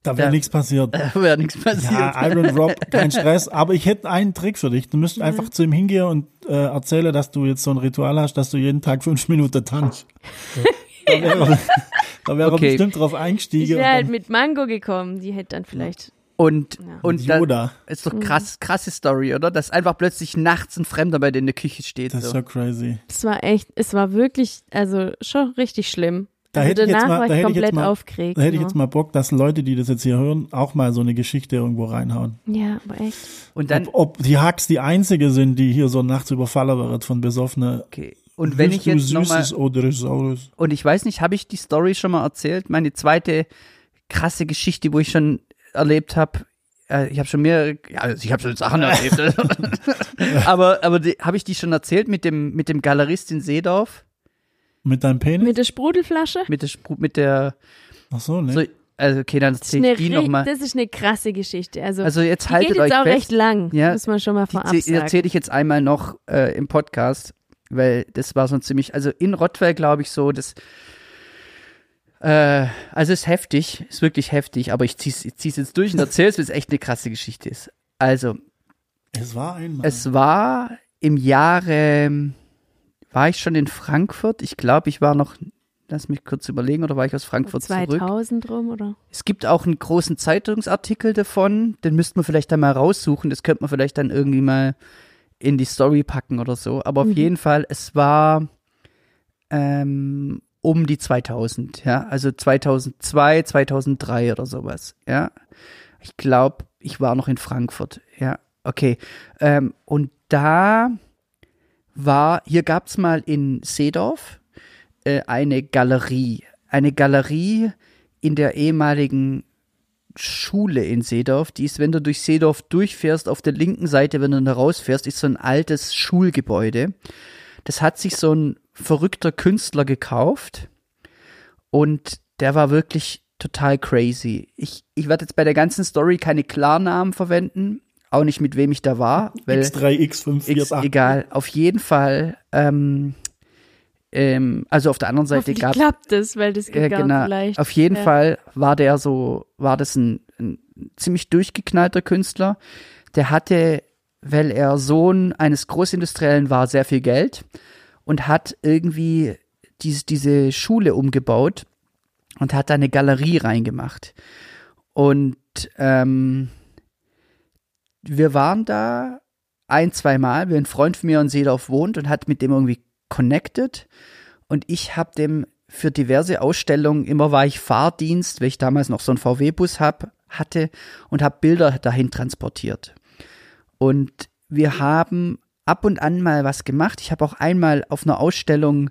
S3: da wäre nichts passiert.
S2: da wäre nichts passiert.
S3: Ja, Iron Rob, kein Stress. Aber ich hätte einen Trick für dich. Du müsstest einfach zu ihm hingehen und äh, erzählen, dass du jetzt so ein Ritual hast, dass du jeden Tag fünf Minuten tanzt. Da wäre er, wär er
S2: Okay.
S3: bestimmt drauf
S1: ich
S3: eingestiegen.
S1: wäre
S3: und
S1: halt mit Mango gekommen. Die hätte dann vielleicht.
S2: Und,
S1: Ja.
S2: und da,
S3: Yoda.
S2: ist doch krass, krasse Story, oder? Dass einfach plötzlich nachts ein Fremder bei dir in der Küche steht.
S3: Das ist
S2: So.
S3: crazy.
S1: Es war echt, es war wirklich, also schon richtig schlimm.
S3: Da
S1: also
S3: hätte ich jetzt
S1: danach
S3: mal-
S1: war
S3: da
S1: ich
S3: hätte ich jetzt mal-
S1: aufgeregt.
S3: Da hätte ich jetzt mal Bock, dass Leute, die das jetzt hier hören, auch mal so eine Geschichte irgendwo reinhauen.
S1: Ja, aber echt.
S2: Und dann,
S3: ob, ob die Hacks die einzige sind, die hier so nachts überfallen wird von besoffenen.
S2: okay. Und wenn ich jetzt nochmal,
S3: süßes Odysseus.
S2: und ich weiß nicht, habe ich die Story schon mal erzählt? Meine zweite krasse Geschichte, wo ich schon erlebt habe. Äh, ich habe schon mehr, ja, also ich habe schon Sachen erlebt. aber aber habe ich die schon erzählt mit dem mit dem Galerist in Seedorf,
S3: Mit deinem Penis?
S1: Mit der Sprudelflasche?
S2: mit der Spru- mit der
S3: Ach so, ne?
S2: so, also okay, dann
S1: eine,
S2: ich die nochmal.
S1: das ist eine krasse Geschichte. Also,
S2: Also jetzt
S1: die
S2: haltet
S1: geht
S2: euch
S1: jetzt auch
S2: fest.
S1: recht lang,
S2: Ja,
S1: muss man schon mal vorab
S2: Die
S1: sagen.
S2: erzähle ich jetzt einmal noch äh, im Podcast, weil das war so ziemlich, also in Rottweil glaube ich so, das, äh, also ist heftig, ist wirklich heftig, aber ich zieh's, ich zieh's jetzt durch und erzähl's, weil es echt eine krasse Geschichte ist. Also,
S3: es war einmal.
S2: es war im Jahre, war ich schon in Frankfurt? Ich glaube, ich war noch, lass mich kurz überlegen, oder war ich aus Frankfurt zurück?
S1: 2000 rum, oder?
S2: Es gibt auch einen großen Zeitungsartikel davon, den müsste man vielleicht dann mal raussuchen, das könnte man vielleicht dann irgendwie mal in die Story packen oder so. Aber auf
S1: Mhm.
S2: jeden Fall, es war ähm, um die 2000, ja, also 2002, 2003 oder sowas, ja. Ich glaube, ich war noch in Frankfurt, ja, okay. Ähm, und da war, hier gab's mal in Seedorf äh, eine Galerie, eine Galerie in der ehemaligen Schule in Seedorf. Die ist, wenn du durch Seedorf durchfährst, auf der linken Seite, wenn du da rausfährst, ist so ein altes Schulgebäude. Das hat sich so ein verrückter Künstler gekauft und der war wirklich total crazy. Ich, ich werde jetzt bei der ganzen Story keine Klarnamen verwenden, auch nicht mit wem ich da war. Weil
S3: X3, X5, 4,
S2: X, egal, auf jeden Fall. Ähm, ähm, also auf der anderen Seite gab
S1: klappt es, weil das geht
S2: ja,
S1: gar
S2: genau.
S1: vielleicht.
S2: Auf jeden
S1: ja.
S2: Fall war der so, war das ein, ein ziemlich durchgeknallter Künstler. Der hatte, weil er Sohn eines Großindustriellen war, sehr viel Geld und hat irgendwie diese, diese Schule umgebaut und hat da eine Galerie reingemacht. Und ähm, wir waren da ein, zwei Mal, weil ein Freund von mir in Seedorf wohnt und hat mit dem irgendwie connected. Und ich habe dem für diverse Ausstellungen, immer war ich Fahrdienst, weil ich damals noch so einen VW-Bus hab, hatte und habe Bilder dahin transportiert. Und wir haben ab und an mal was gemacht. Ich habe auch einmal auf einer Ausstellung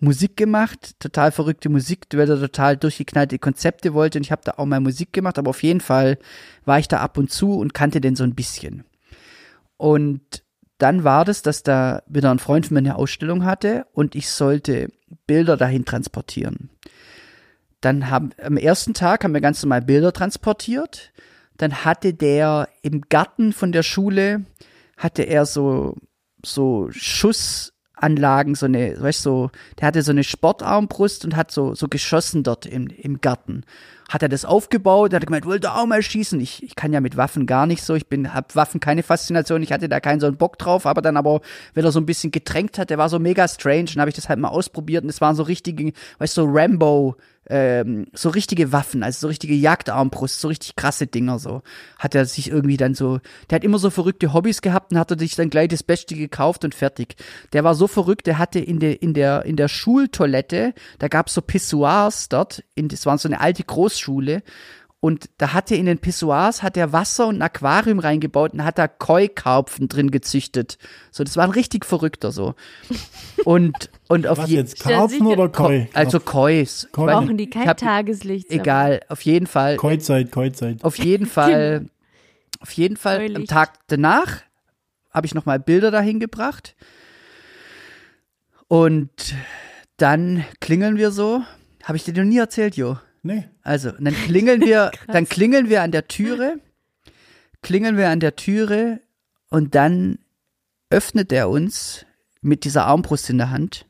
S2: Musik gemacht, total verrückte Musik, weil er total durchgeknallte Konzepte wollte und ich habe da auch mal Musik gemacht, aber auf jeden Fall war ich da ab und zu und kannte den so ein bisschen. Und dann war das, dass da wieder ein Freund von mir eine Ausstellung hatte und ich sollte Bilder dahin transportieren. Dann haben am ersten Tag haben wir ganz normal Bilder transportiert. Dann hatte der im Garten von der Schule hatte er so so Schussanlagen, so eine, weißt du, so, der hatte so eine Sportarmbrust und hat so so geschossen dort im im Garten. Hat er das aufgebaut, hat er gemeint, wollte auch mal schießen. Ich, ich kann ja mit Waffen gar nicht so. Ich bin, hab Waffen keine Faszination. Ich hatte da keinen so einen Bock drauf, aber dann aber, wenn er so ein bisschen getränkt hat, der war so mega strange. Dann habe ich das halt mal ausprobiert und es waren so richtige, weißt du, so Rambo, ähm, so richtige Waffen, also so richtige Jagdarmbrust, so richtig krasse Dinger so. Hat er sich irgendwie dann so, der hat immer so verrückte Hobbys gehabt und hat er sich dann gleich das Beste gekauft und fertig. Der war so verrückt, der hatte in der, in der, in der Schultoilette, da gab's so Pissoirs dort, in, das waren so eine alte Großschule und da hat er in den Pissoirs hat er Wasser und ein Aquarium reingebaut und hat da Koi-Karpfen drin gezüchtet. So, das war ein richtig verrückter so. Und und auf
S3: Was
S2: je-
S3: jetzt, Karpfen oder Koi?
S2: also Kois.
S3: Koi.
S1: Brauchen die kein
S2: hab-
S1: Tageslicht.
S2: Egal, auf jeden Fall,
S3: Koi-Zeit, Koi-Zeit.
S2: auf jeden Fall, auf jeden Fall am. Tag danach habe ich nochmal Bilder dahin gebracht. Und dann klingeln wir so. Habe ich dir noch nie erzählt, Jo?
S3: Nee.
S2: Also, dann klingeln wir, dann klingeln wir an der Türe, klingeln wir an der Türe und dann öffnet er uns mit dieser Armbrust in der Hand.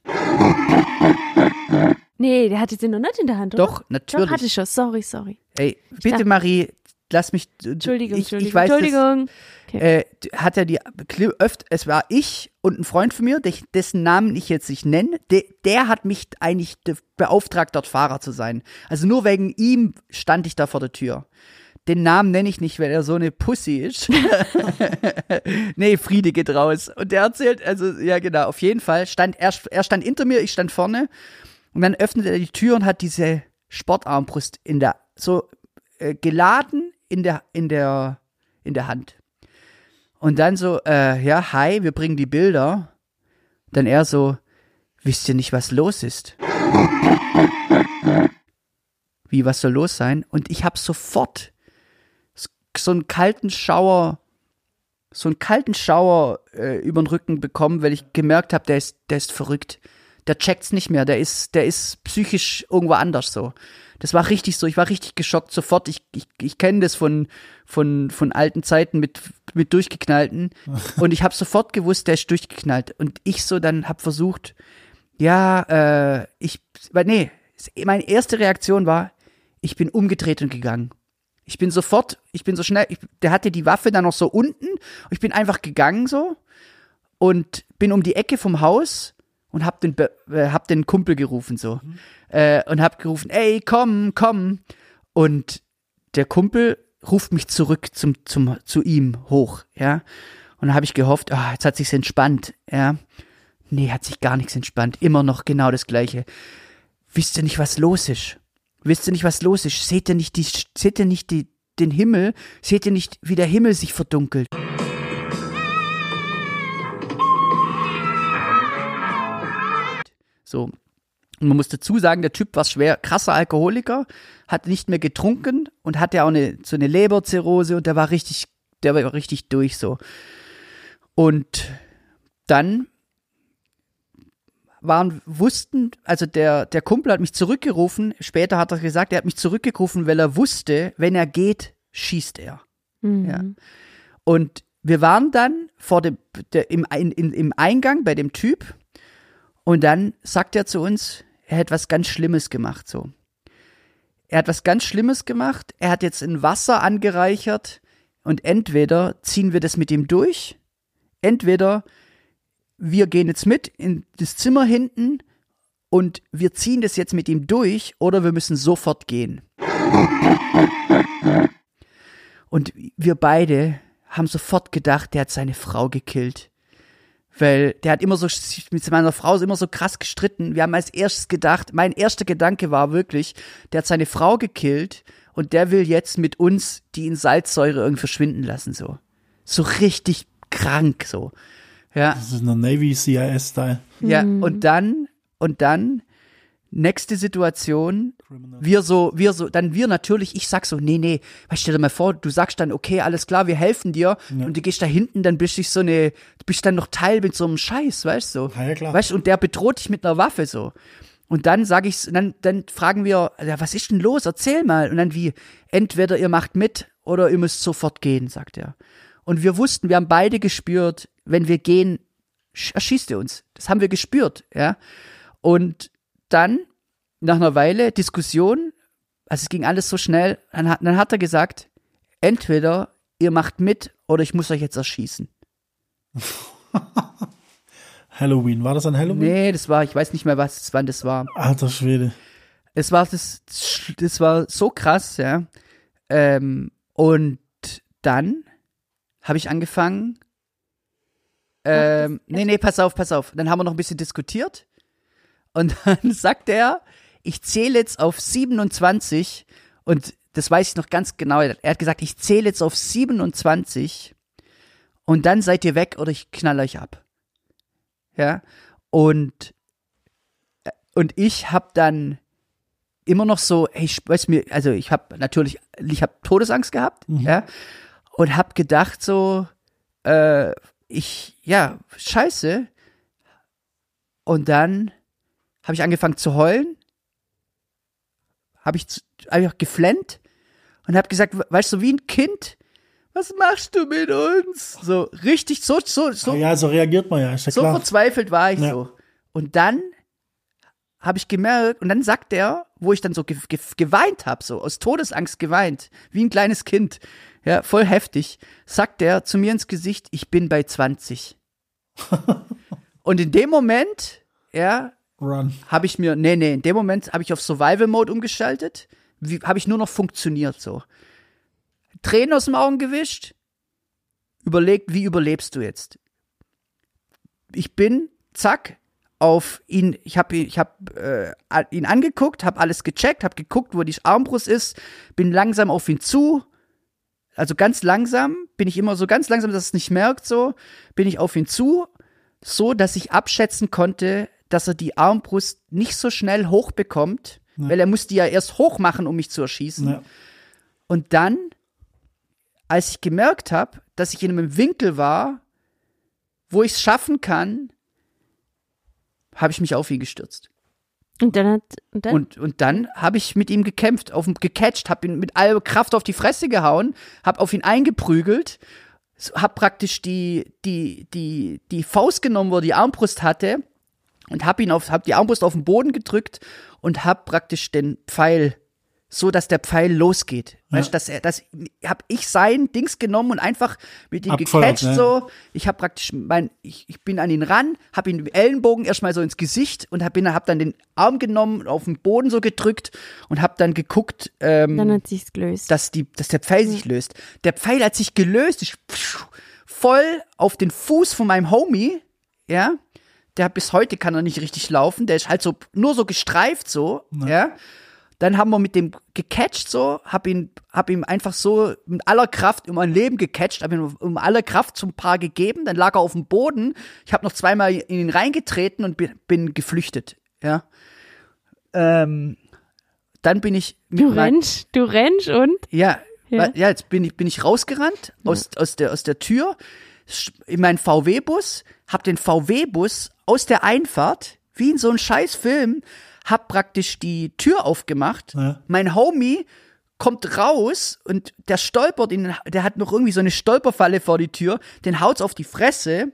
S1: Nee, der hatte sie noch nicht in der Hand, oder?
S2: Doch, natürlich.
S1: Doch, hatte ich schon. Sorry, sorry.
S2: Ey, bitte
S1: dachte-
S2: Marie, lass mich.
S1: Entschuldigung,
S2: ich,
S1: Entschuldigung.
S2: ich weiß, das-
S1: Entschuldigung.
S2: äh, hat er die Kli- öft, es war ich und ein Freund von mir, dessen Namen ich jetzt nicht nenne, der, der hat mich eigentlich beauftragt, dort Fahrer zu sein. Also nur wegen ihm stand ich da vor der Tür. Den Namen nenne ich nicht, weil er so eine Pussy ist. nee, Friede geht raus. Und der erzählt, also, ja, genau, auf jeden Fall stand, er, er stand hinter mir, ich stand vorne. Und dann öffnete er die Tür und hat diese Sportarmbrust in der, so, äh, geladen in der, in der, in der Hand. Und dann so, äh, ja, hi, wir bringen die Bilder. Dann er so, wisst ihr nicht, was los ist? Wie, was soll los sein? Und ich habe sofort so einen kalten Schauer, so einen kalten Schauer äh, über den Rücken bekommen, weil ich gemerkt habe, der ist, der ist verrückt. Der checkt's nicht mehr, der ist, der ist psychisch irgendwo anders so. Das war richtig so, ich war richtig geschockt sofort. Ich, ich, ich kenne das von, von, von alten Zeiten mit, mit durchgeknallten. Und ich habe sofort gewusst, der ist durchgeknallt. Und ich so dann habe versucht, ja, äh, ich, nee, meine erste Reaktion war, ich bin umgedreht und gegangen. Ich bin sofort, ich bin so schnell, ich, der hatte die Waffe dann noch so unten. Und ich bin einfach gegangen so und bin um die Ecke vom Haus und hab den, äh, hab den Kumpel gerufen so. Äh, und hab gerufen, ey, komm, komm. Und der Kumpel ruft mich zurück zum, zum, zu ihm hoch, ja. Und dann habe ich gehofft, ah, jetzt hat sich's entspannt, ja. Nee, hat sich gar nichts entspannt. Immer noch genau das Gleiche. wisst ihr nicht, was los ist? Wisst ihr nicht, was los ist? Seht ihr nicht, die, seht ihr nicht die, den Himmel? Seht ihr nicht, wie der Himmel sich verdunkelt? So. Und man muss dazu sagen, der Typ war schwer krasser Alkoholiker, hat nicht mehr getrunken und hatte auch eine, so eine Leberzirrhose und der war richtig, der war richtig durch so. Und dann waren, wussten, also der, der Kumpel hat mich zurückgerufen, später hat er gesagt, er hat mich zurückgerufen, weil er wusste, wenn er geht, schießt er.
S1: Mhm.
S2: Ja. Und wir waren dann vor dem, der, im, in, im Eingang bei dem Typ und dann sagt er zu uns, er hat was ganz Schlimmes gemacht, so. Er hat was ganz Schlimmes gemacht, er hat jetzt in Wasser angereichert und entweder ziehen wir das mit ihm durch, entweder wir gehen jetzt mit in das Zimmer hinten und wir ziehen das jetzt mit ihm durch oder wir müssen sofort gehen. Und wir beide haben sofort gedacht, der hat seine Frau gekillt. Weil der hat immer so mit seiner Frau immer so krass gestritten. Wir haben als erstes gedacht, mein erster Gedanke war wirklich, der hat seine Frau gekillt und der will jetzt mit uns die in Salzsäure irgendwie verschwinden lassen, so. So richtig krank, so. Ja.
S3: Das ist ein Navy CIS-Style.
S2: Ja, und dann, und dann, nächste Situation, wir so, wir so, dann wir natürlich, ich sag so, nee, nee, stell dir mal vor, du sagst dann, okay, alles klar, wir helfen dir, und du gehst da hinten, dann bist du so eine, bist dann noch Teil mit so einem Scheiß, weißt du? So.
S3: Ja, ja, klar.
S2: Weißt und der bedroht dich mit einer Waffe, so. Und dann sage ich, dann, dann fragen wir, ja, was ist denn los? Erzähl mal. Und dann wie, entweder ihr macht mit oder ihr müsst sofort gehen, sagt er. Und wir wussten, wir haben beide gespürt, wenn wir gehen, sch- erschießt ihr uns. Das haben wir gespürt, ja. Und dann, nach einer Weile, Diskussion, also es ging alles so schnell, dann hat, dann hat er gesagt, entweder ihr macht mit oder ich muss euch jetzt erschießen.
S3: Halloween. War das an Halloween?
S2: Nee, das war, ich weiß nicht mehr, was, wann das war.
S3: Alter Schwede.
S2: Es war das, das war so krass, ja. Ähm, und dann habe ich angefangen. Ähm, nee, nee, pass auf, pass auf. Dann haben wir noch ein bisschen diskutiert. Und dann sagt er, ich zähle jetzt auf 27 und das weiß ich noch ganz genau. Er hat gesagt, ich zähle jetzt auf 27 und dann seid ihr weg oder ich knall euch ab. Ja. Und, äh, und ich habe dann immer noch so, hey, ich weiß mir, also ich habe natürlich, ich habe Todesangst gehabt, ja, und habe gedacht so, äh, ich, ja, scheiße. Und dann habe ich angefangen zu heulen, habe ich einfach geflennt und habe gesagt, weißt du, wie ein Kind, was machst du mit uns? So richtig, so, so, so
S3: ja, so reagiert man ja, ist ja
S2: so
S3: klar.
S2: verzweifelt war ich
S3: Ja.
S2: so. Und dann habe ich gemerkt, und dann sagt er, wo ich dann so ge ge geweint habe, so aus Todesangst geweint, wie ein kleines Kind, ja, voll heftig, sagt er zu mir ins Gesicht, ich bin bei 20. und in dem Moment, ja,
S3: Run.
S2: habe ich mir, nee, nee, in dem Moment habe ich auf Survival Mode umgeschaltet, habe ich nur noch funktioniert so. Tränen aus dem Augen gewischt, überlegt, wie überlebst du jetzt? Ich bin, zack, auf ihn, ich habe ich hab, äh, ihn angeguckt, habe alles gecheckt, habe geguckt, wo die Armbrust ist, bin langsam auf ihn zu, also ganz langsam, bin ich immer so ganz langsam, dass es nicht merkt, so, bin ich auf ihn zu, so, dass ich abschätzen konnte, dass er die Armbrust nicht so schnell hochbekommt, weil er muss die ja erst hoch machen, um mich zu erschießen.
S3: Ja.
S2: Und dann, als ich gemerkt habe, dass ich in einem Winkel war, wo ich es schaffen kann, habe ich mich auf ihn gestürzt.
S1: Und dann hat, und dann,
S2: Und, und dann habe ich mit ihm gekämpft, auf, gecatcht, habe ihn mit aller Kraft auf die Fresse gehauen, habe auf ihn eingeprügelt, habe praktisch die, die, die, die Faust genommen, wo er die Armbrust hatte und habe ihn auf, habe die Armbrust auf den Boden gedrückt und habe praktisch den Pfeil so, dass der Pfeil losgeht. Weißt, dass er, das habe ich sein Dings genommen und einfach mit ihm gecatcht
S3: ne?
S2: so. Ich habe praktisch mein, ich, ich bin an ihn ran, habe ihn mit dem Ellenbogen erstmal so ins Gesicht und habe hab dann den Arm genommen, auf den Boden so gedrückt und habe dann geguckt, ähm,
S1: dann hat sich's gelöst.
S2: dass, die, dass der Pfeil sich löst. Der Pfeil hat sich gelöst, ist voll auf den Fuß von meinem Homie, ja, der bis heute kann er nicht richtig laufen, der ist halt so nur so gestreift so, ja. Dann haben wir mit dem gecatcht so, hab ihn, hab ihm einfach so mit aller Kraft um mein Leben gecatcht, hab ihm um aller Kraft zum Paar gegeben, dann lag er auf dem Boden. Ich habe noch zweimal in ihn reingetreten und bin, bin geflüchtet, ja. Ähm, dann bin ich mit
S1: Du
S2: mein-
S1: rennst, du rennst und
S2: ja,
S1: Ja.
S2: ja. ja, jetzt bin ich, bin ich rausgerannt aus, aus, der, aus der Tür in meinen VW-Bus, hab den VW-Bus aus der Einfahrt, wie in so einem scheiß Film, hab praktisch die Tür aufgemacht.
S3: Ja.
S2: Mein Homie kommt raus und der stolpert, in, der hat noch irgendwie so eine Stolperfalle vor die Tür, den haut's auf die Fresse,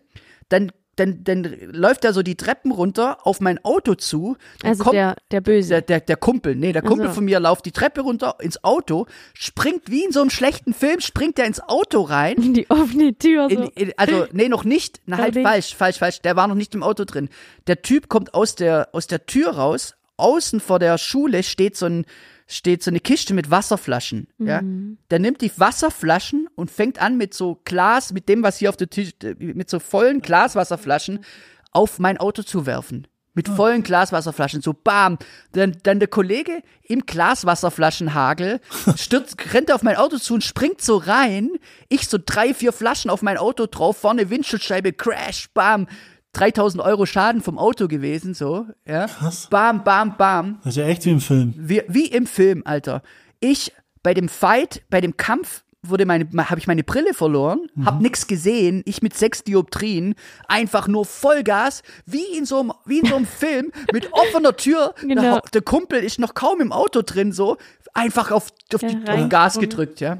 S2: dann, dann, dann läuft er so die Treppen runter auf mein Auto zu.
S1: also
S2: kommt-
S1: der, der Böse.
S2: der, der, der Kumpel, nee, der Kumpel
S1: so.
S2: von mir lauft die Treppe runter ins Auto, springt wie in so einem schlechten Film, springt er ins Auto rein.
S1: in die offene Tür. So.
S2: In, in, also, nee, noch nicht. Na, halt falsch, falsch, falsch. Der war noch nicht im Auto drin. Der Typ kommt aus der, aus der Tür raus. Außen vor der Schule steht so ein, steht so eine Kiste mit Wasserflaschen, ja. Der nimmt die Wasserflaschen und fängt an mit so Glas, mit dem, was hier auf der Tisch, mit so vollen Glaswasserflaschen auf mein Auto zu werfen. Mit vollen Glaswasserflaschen, so bam. Dann, dann der Kollege im Glaswasserflaschenhagel stürzt, rennt auf mein Auto zu und springt so rein. Ich so drei, vier Flaschen auf mein Auto drauf, vorne Windschutzscheibe, crash, bam. 3000 Euro Schaden vom Auto gewesen, so, ja.
S3: Krass.
S2: Bam, bam, bam.
S3: Das ist ja echt wie im Film.
S2: Wie, wie im Film, Alter. Ich bei dem Fight, bei dem Kampf wurde meine, habe ich meine Brille verloren, hab nix gesehen, ich mit sechs Dioptrien, einfach nur Vollgas, wie in so einem, wie in so einem Film, mit offener Tür,
S1: Genau.
S2: der, der Kumpel ist noch kaum im Auto drin, so, einfach auf, auf,
S1: Ja,
S2: die, auf Gas gedrückt, ja.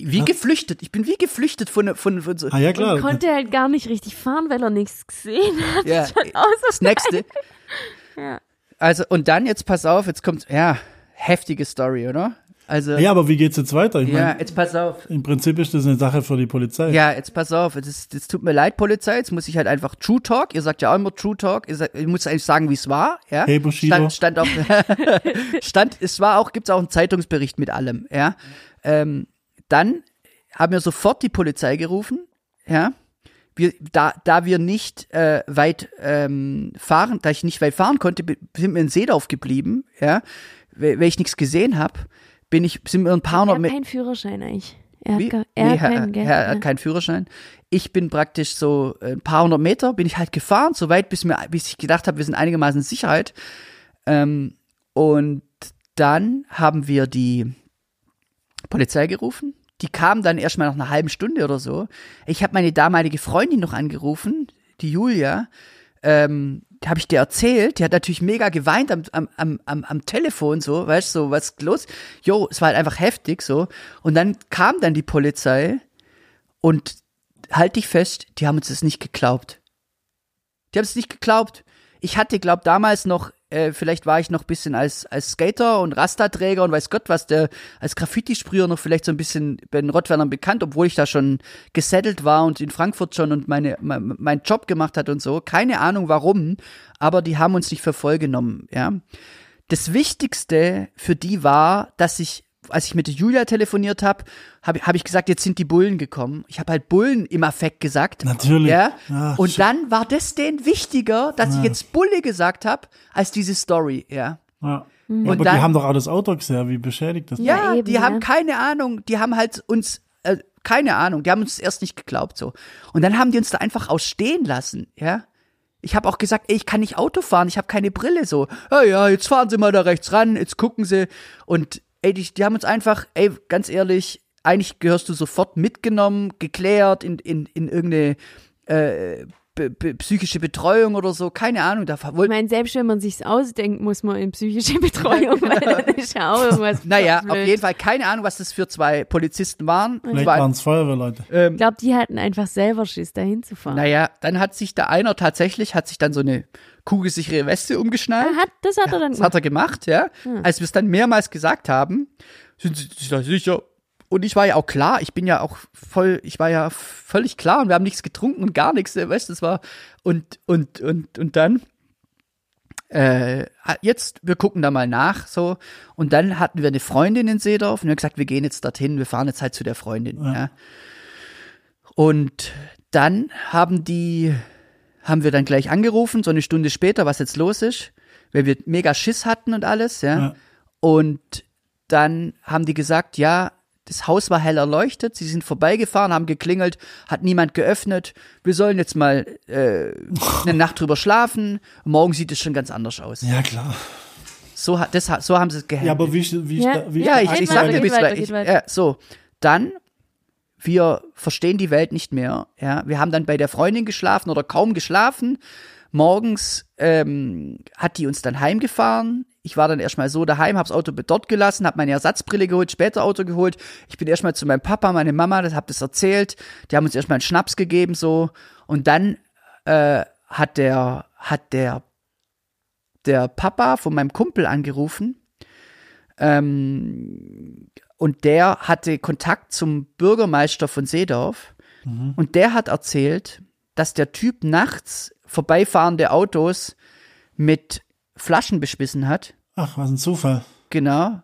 S2: Wie geflüchtet, ich bin wie geflüchtet von, von, von so,
S3: Ah ja, klar.
S1: Und konnte halt gar nicht richtig fahren, weil er nichts gesehen hat.
S2: ja,
S1: Schon außer
S2: das nächste.
S1: Ja.
S2: Also, und dann, jetzt pass auf, jetzt kommt, ja, heftige Story, oder? Also,
S3: ja, aber wie geht's jetzt weiter? Ich
S2: ja
S3: meine,
S2: jetzt pass auf.
S3: im Prinzip ist das eine Sache für die Polizei.
S2: Ja, jetzt pass auf, es, es tut mir leid, Polizei, jetzt muss ich halt einfach True Talk, ihr sagt ja auch immer True Talk, ihr sagt, ich muss eigentlich sagen, wie es war, ja.
S3: Hey, Bushido.
S2: Stand, stand auf, stand, es war auch, gibt's auch einen Zeitungsbericht mit allem, ja. Ähm, dann haben wir sofort die Polizei gerufen, ja. Wir, da, da wir nicht äh, weit ähm, fahren, da ich nicht weit fahren konnte, sind wir in Seedorf geblieben, ja, weil ich nichts gesehen habe, bin ich, sind wir ein paar
S1: Er
S2: hundert
S1: hat
S2: Meter.
S1: keinen Führerschein eigentlich. Er hat, gar, er
S2: nee,
S1: hat keinen?
S2: Herr
S1: Ja.
S2: hat keinen Führerschein. Ich bin praktisch so ein paar hundert Meter, bin ich halt gefahren, so weit, bis, mir, bis ich gedacht habe, wir sind einigermaßen in Sicherheit. Ähm, und dann haben wir die Polizei gerufen. Die kam dann erst mal nach einer halben Stunde oder so. Ich habe meine damalige Freundin noch angerufen, die Julia. Ähm, habe ich dir erzählt, die hat natürlich mega geweint am, am, am, am, Telefon, so, weißt du, so, was los? Jo, es war halt einfach heftig, so. Und dann kam dann die Polizei und halt dich fest, die haben uns das nicht geglaubt. Die haben es nicht geglaubt. Ich hatte, glaub, damals noch, äh, vielleicht war ich noch bisschen als, als Skater und Rastaträger und weiß Gott was, der als Graffiti-Sprüher noch vielleicht so ein bisschen bei den Rottweilern bekannt, obwohl ich da schon gesettelt war und in Frankfurt schon und meine, mein, mein Job gemacht hat und so. Keine Ahnung warum, aber die haben uns nicht für voll genommen, ja. Das Wichtigste für die war, dass ich, als ich mit der Julia telefoniert habe, habe hab ich gesagt, jetzt sind die Bullen gekommen. Ich habe halt Bullen im Affekt gesagt.
S3: Natürlich.
S2: Ja.
S3: Ach,
S2: und dann war das denen wichtiger, dass ich jetzt Bulle gesagt habe, als diese Story, ja.
S3: Ja.
S2: Und
S3: aber
S2: dann-
S3: die haben doch auch das Auto gesehen, wie beschädigt das
S2: Ja,
S1: Ja, eben,
S2: die
S1: ja.
S2: haben keine Ahnung, die haben halt uns, äh, keine Ahnung, die haben uns erst nicht geglaubt so. Und dann haben die uns da einfach ausstehen lassen, ja. Ich habe auch gesagt, ey, ich kann nicht Auto fahren, ich habe keine Brille so. Ja, ja, jetzt fahren Sie mal da rechts ran, jetzt gucken Sie. Und ey, die, die haben uns einfach, ey, ganz ehrlich, eigentlich gehörst du sofort mitgenommen, geklärt in, in, in irgendeine äh, psychische Betreuung oder so, keine Ahnung. Da
S1: Ich meine, selbst wenn man sich's ausdenkt, muss man in psychische Betreuung, weil dann ist ja auch irgendwas.
S2: Naja,
S1: blöd.
S2: auf jeden Fall keine Ahnung, was das für zwei Polizisten waren.
S3: Vielleicht waren es Feuerwehrleute.
S1: Ich glaube, die hatten einfach selber Schiss, da hinzufahren.
S2: Naja, dann hat sich da einer tatsächlich, hat sich dann so eine kugelsichere Weste umgeschnallt.
S1: Ah, hat, das hat er dann
S2: Das hat er gemacht, ja. Als wir es dann mehrmals gesagt haben, sind sie sich da sicher. Und ich war ja auch klar, ich bin ja auch voll, ich war ja völlig klar und wir haben nichts getrunken und gar nichts, weißt du, das war, und, und, und, und dann, äh, jetzt, wir gucken da mal nach, so, und dann hatten wir eine Freundin in Seedorf und wir haben gesagt, wir gehen jetzt dorthin, wir fahren jetzt halt zu der Freundin, ja. Und dann haben die, haben wir dann gleich angerufen, so eine Stunde später, was jetzt los ist, weil wir mega Schiss hatten und alles, ja.
S3: Ja.
S2: Und dann haben die gesagt, ja, das Haus war hell erleuchtet, sie sind vorbeigefahren, haben geklingelt, hat niemand geöffnet. Wir sollen jetzt mal äh, eine Nacht drüber schlafen. Morgen sieht es schon ganz anders aus.
S3: Ja, klar.
S2: So, das, so haben sie es gehandelt.
S3: Ja, aber wie, wie,
S1: Ja.
S3: wie
S2: Ja, ich, ich
S1: weiter,
S2: sag dir,
S1: geht
S2: bis ich,
S1: weiter.
S2: ja, so. Dann, wir verstehen die Welt nicht mehr. Ja, wir haben dann bei der Freundin geschlafen oder kaum geschlafen. Morgens ähm, hat die uns dann heimgefahren. Ich war dann erstmal so daheim, hab's Auto dort gelassen, hab meine Ersatzbrille geholt, später Auto geholt. Ich bin erstmal zu meinem Papa, meine Mama, das hab das erzählt. Die haben uns erstmal einen Schnaps gegeben so und dann äh, hat der hat der der Papa von meinem Kumpel angerufen ähm, und der hatte Kontakt zum Bürgermeister von Seedorf und der hat erzählt, dass der Typ nachts vorbeifahrende Autos mit Flaschen beschmissen hat.
S3: Ach, was ein Zufall.
S2: Genau.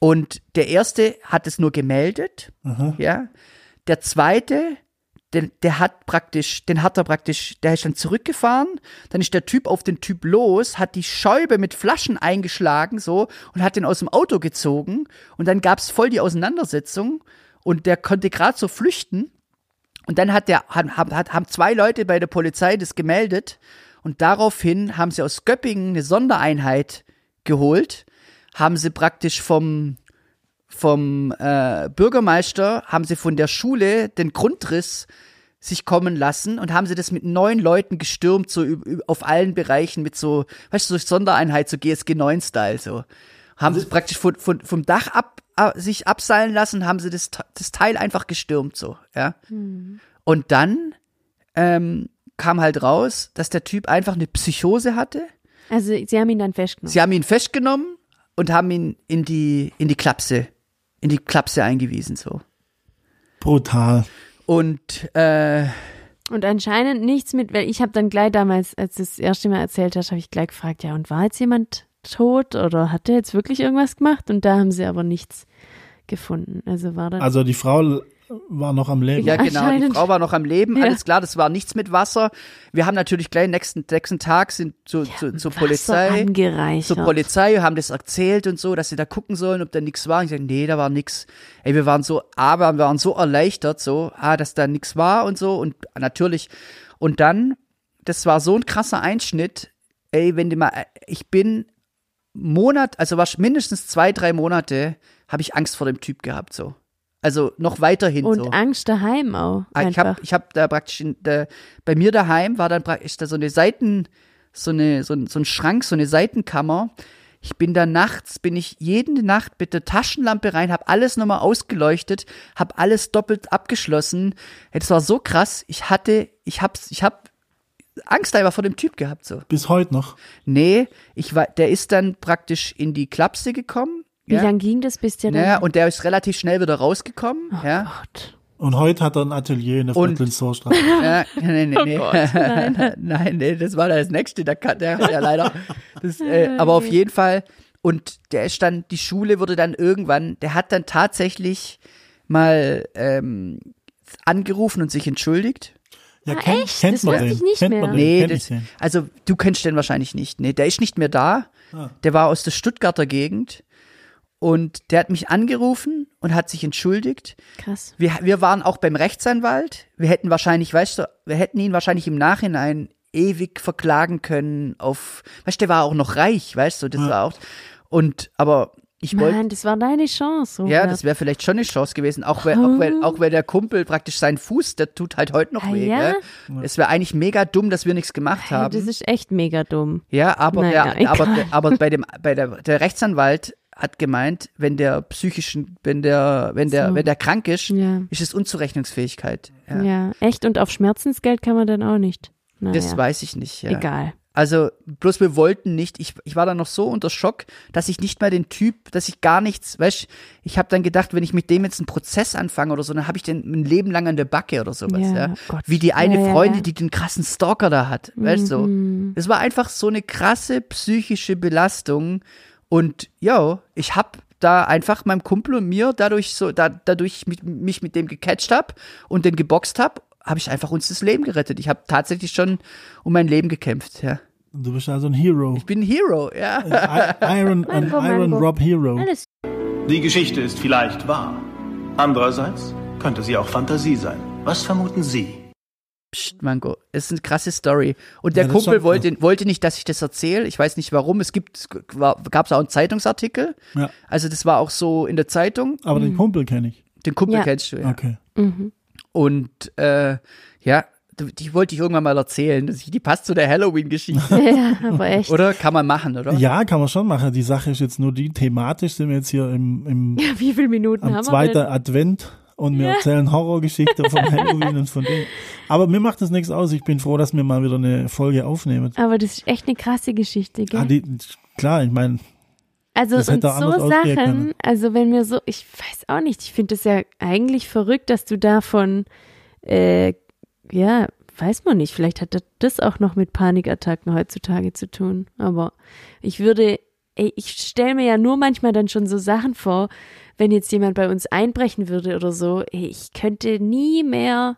S2: Und der erste hat es nur gemeldet,
S3: Aha.
S2: ja. Der zweite, den, der hat praktisch, den hat er praktisch, der ist dann zurückgefahren, dann ist der Typ auf den Typ los, hat die Scheibe mit Flaschen eingeschlagen, so, und hat den aus dem Auto gezogen, und dann gab's voll die Auseinandersetzung, und der konnte gerade so flüchten, und dann hat der, hat, haben zwei Leute bei der Polizei das gemeldet, und daraufhin haben sie aus Göppingen eine Sondereinheit geholt, haben sie praktisch vom, vom äh, Bürgermeister, haben sie von der Schule den Grundriss sich kommen lassen und haben sie das mit neun Leuten gestürmt, so auf allen Bereichen mit so, weißt du, so Sondereinheit, so GSG 9-Style, so. Haben sie praktisch von, von, vom Dach ab, sich abseilen lassen, haben sie das, das Teil einfach gestürmt, so, ja. Und dann ähm, kam halt raus, dass der Typ einfach eine Psychose hatte.
S1: Also sie haben ihn dann festgenommen.
S2: Sie haben ihn festgenommen und haben ihn in die, in die Klapse, in die Klapse eingewiesen, so.
S3: Brutal.
S2: Und äh,
S1: Und anscheinend nichts mit, weil ich habe dann gleich damals, als du das erste Mal erzählt hast, habe ich gleich gefragt, ja, und war jetzt jemand tot oder hat der jetzt wirklich irgendwas gemacht? Und da haben sie aber nichts gefunden. Also war dann.
S3: Also die Frau war noch am Leben.
S2: ja, genau, die. Frau war noch am Leben,
S1: Ja.
S2: alles klar, das war nichts mit Wasser. Wir haben natürlich gleich nächsten, nächsten Tag sind zu, zu, zur
S1: Wasser
S2: Polizei.
S1: angereichert.
S2: zur Polizei, haben das erzählt und so, dass sie da gucken sollen, ob da nichts war. Ich sage, nee, da war nix. Ey, wir waren so, aber wir waren so erleichtert, so, ah, dass da nichts war und so und natürlich. Und dann, das war so ein krasser Einschnitt. Ey, wenn du mal, ich bin Monat, also war mindestens zwei, drei Monate, habe ich Angst vor dem Typ gehabt, so. Also noch weiterhin
S1: Und
S2: so.
S1: Angst daheim auch.
S2: Ah, Ich
S1: Einfach.
S2: habe ich hab da praktisch in, der, bei mir daheim war dann praktisch da so eine Seiten, so eine so ein, so ein Schrank, so eine Seitenkammer. Ich bin da nachts, bin ich jede Nacht mit der Taschenlampe rein, habe alles nochmal ausgeleuchtet, habe alles doppelt abgeschlossen. Das war so krass. Ich hatte, ich hab's, ich hab Angst einfach vor dem Typ gehabt so.
S3: Bis heute noch.
S2: Nee, ich war, der ist dann praktisch in die Klapse gekommen.
S1: Wie
S2: ja.
S1: lang ging das, bis der dann.
S2: Ja, und der ist relativ schnell wieder rausgekommen.
S1: oh
S2: ja.
S1: Gott.
S3: Und heute hat er ein Atelier in der Viertelsorstraße.
S2: Ja, nee, nee, nee.
S1: Oh Gott, nein.
S2: nein, nee, das war das nächste, der kann, der, ja leider. Das, äh, aber auf jeden Fall. Und der ist dann, die Schule wurde dann irgendwann, der hat dann tatsächlich mal ähm, angerufen und sich entschuldigt.
S3: Ja,
S1: Ah,
S3: kennt,
S1: echt?
S3: kennt
S1: Das
S3: man
S1: wusste
S3: den?
S1: ich nicht
S3: kennt
S1: mehr.
S3: man den?
S2: Nee,
S3: Kenn
S2: das,
S3: den?
S2: also du kennst den wahrscheinlich nicht. Nee, der ist nicht mehr da.
S3: Ah.
S2: Der war aus der Stuttgarter Gegend. Und der hat mich angerufen und hat sich entschuldigt.
S1: Krass.
S2: Wir, wir waren auch beim Rechtsanwalt. Wir hätten wahrscheinlich, weißt du, wir hätten ihn wahrscheinlich im Nachhinein ewig verklagen können auf, weißt du, der war auch noch reich, weißt du, das war auch, und, aber ich wollte,
S1: Mann, das war deine Chance.
S2: ja,
S1: Robert.
S2: das wäre vielleicht schon eine Chance gewesen, auch weil, auch weil, auch weil der Kumpel praktisch seinen Fuß, der tut halt heute noch
S1: Ah,
S2: weh,
S1: ja?
S2: gell? Es wäre eigentlich mega dumm, dass wir nichts gemacht
S1: Ja,
S2: haben.
S1: das ist echt mega dumm.
S2: Ja, aber,
S1: Naja,
S2: der, aber, aber bei dem, bei der, der Rechtsanwalt hat gemeint, wenn der psychischen, wenn der, wenn der,
S1: So.
S2: wenn der krank ist,
S1: Ja.
S2: ist es Unzurechnungsfähigkeit. Ja.
S1: Ja. echt. Und auf Schmerzensgeld kann man dann auch nicht. Naja,
S2: Das weiß ich nicht. Ja.
S1: egal.
S2: Also, bloß wir wollten nicht, ich, ich war dann noch so unter Schock, dass ich nicht mal den Typ, dass ich gar nichts, weißt ich habe dann gedacht, wenn ich mit dem jetzt einen Prozess anfange oder so, dann habe ich den ein Leben lang an der Backe oder sowas, ja.
S1: Ja, Gott.
S2: Wie die eine
S1: Ja,
S2: Freundin,
S1: ja.
S2: die den krassen Stalker da hat, weißt du? So.
S1: Mhm.
S2: Es war einfach so eine krasse psychische Belastung und ja, ich hab da einfach meinem Kumpel und mir dadurch so, da, dadurch mit, mich mit dem gecatcht hab und den geboxt hab, habe ich einfach uns das Leben gerettet. Ich habe tatsächlich schon um mein Leben gekämpft, ja.
S3: Du bist also ein Hero.
S2: Ich bin ein Hero, ja.
S3: I- Iron, ein Iron. Rob Hero.
S1: Alles
S4: Die Geschichte ist vielleicht wahr. Andererseits könnte sie auch Fantasie sein. Was vermuten Sie?
S2: Psst, Mango, es ist eine krasse Story. Und der
S3: Ja,
S2: Kumpel wollte, wollte nicht, dass ich das erzähle. Ich weiß nicht warum. Es gibt, gab es auch einen Zeitungsartikel.
S3: Ja.
S2: Also das war auch so in der Zeitung.
S3: Aber den Kumpel kenne ich.
S2: Den Kumpel
S1: Ja.
S2: kennst du, ja.
S3: Okay.
S2: Und äh, ja, die wollte ich irgendwann mal erzählen. Die passt zu der Halloween-Geschichte.
S1: ja, aber echt.
S2: oder? Kann man machen, oder?
S3: Ja, kann man schon machen. Die Sache ist jetzt nur die, thematisch sind wir jetzt hier im, im
S1: Ja, wie viele Minuten
S3: am
S1: haben
S3: zweiten
S1: wir denn?
S3: Advent und wir erzählen Horrorgeschichten von Halloween und von denen. Aber mir macht das nichts aus. Ich bin froh, dass wir mal wieder eine Folge aufnehmen.
S1: Aber das ist echt eine krasse Geschichte, gell?
S3: Ah, die, klar, ich meine,
S1: Also
S3: Das
S1: und so Sachen, also wenn wir so, ich weiß auch nicht, ich finde es ja eigentlich verrückt, dass du davon, äh, ja, weiß man nicht, vielleicht hat das- das auch noch mit Panikattacken heutzutage zu tun. Aber ich würde, ey, ich stelle mir ja nur manchmal dann schon so Sachen vor, wenn jetzt jemand bei uns einbrechen würde oder so, ey, ich könnte nie mehr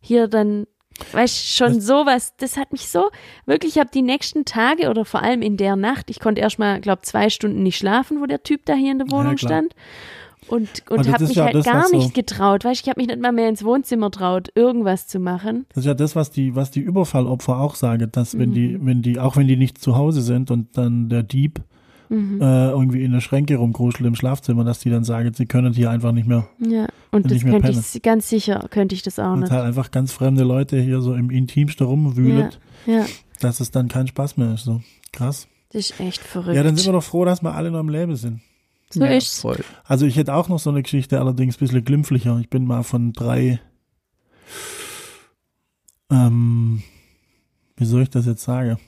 S1: hier dann, weißt schon sowas, das hat mich so, wirklich, ich habe die nächsten Tage oder vor allem in der Nacht, ich konnte erst mal, glaube zwei Stunden nicht schlafen, wo der Typ da hier in der
S3: Ja,
S1: Wohnung
S3: klar.
S1: Und, und
S3: das
S1: habe mich
S3: ja
S1: halt
S3: das,
S1: gar
S3: was so-
S1: nicht getraut, weißt ich habe mich nicht mal mehr ins Wohnzimmer traut, irgendwas zu machen.
S3: das ist ja das, was die, was die Überfallopfer auch sagen, dass wenn die,
S1: Mhm.
S3: wenn die, auch wenn die nicht zu Hause sind und dann der Dieb
S1: Mhm.
S3: äh, irgendwie in der Schränke rumkruschelt im Schlafzimmer, dass die dann sagen, sie können hier einfach nicht mehr.
S1: Ja, und
S3: Nicht
S1: das könnte
S3: pennen.
S1: ich ganz sicher, könnte ich das auch
S3: Und
S1: nicht.
S3: halt einfach ganz fremde Leute hier so im Intimsten rumwühlet,
S1: Ja,
S3: dass es dann kein Spaß mehr ist. So krass.
S1: das ist echt verrückt.
S3: Ja, dann sind wir doch froh, dass wir alle noch am Leben sind.
S1: So
S2: ja,
S1: ist's.
S2: Voll.
S3: Also ich hätte auch noch so eine Geschichte, allerdings ein bisschen glimpflicher. Ich bin mal von drei, ähm, wie soll ich das jetzt sagen?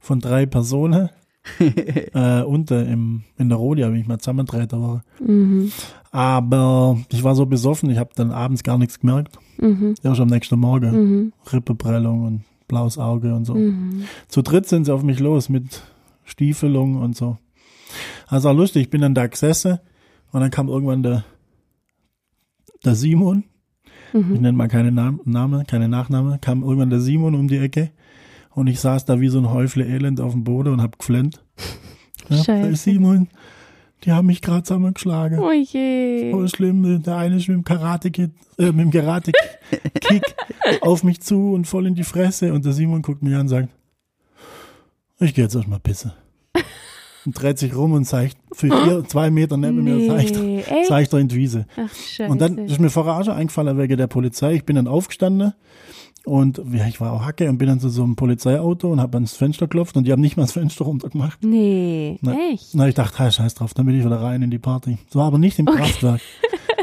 S3: Von drei Personen äh, unter im, in der Rodi, habe ich mal zusammengedreht war.
S1: Mhm,
S3: Aber ich war so besoffen, ich habe dann abends gar nichts gemerkt.
S1: mhm,
S3: Erst am nächsten Morgen.
S1: mhm,
S3: Rippeprellung und blaues Auge und so.
S1: mhm.
S3: Zu dritt sind sie auf mich los mit Stiefelung und so. Also auch lustig, ich bin dann da gesessen und dann kam irgendwann der, der Simon, ich nenne mal keine Nam Name, keine Nachname, kam irgendwann der Simon um die Ecke und ich saß da wie so ein Häufle Elend auf dem Boden und hab geflennt. Ja,
S1: Scheiße.
S3: der Simon, die haben mich gerade zusammengeschlagen.
S1: Oh je.
S3: Voll schlimm, der eine ist mit dem Karate-Kid, äh, Karate-Kick auf mich zu und voll in die Fresse und der Simon guckt mich an und sagt, ich gehe jetzt erstmal pissen. Und dreht sich rum und zeigt für vier, zwei Meter neben mir, zeigt,
S1: Nee,
S3: zeigt er in die Wiese.
S1: Ach, scheiße.
S3: Und dann ist mir vorher auch schon eingefallen wegen der Polizei. Ich bin dann aufgestanden und ja, ich war auch Hacke und bin dann zu so einem Polizeiauto und habe ans Fenster geklopft und die haben nicht mal das Fenster runtergemacht.
S1: nee,
S3: Nein.
S1: echt?
S3: Na, ich dachte, hey, scheiß drauf, dann bin ich wieder rein in die Party. Das war aber nicht im Kraftwerk.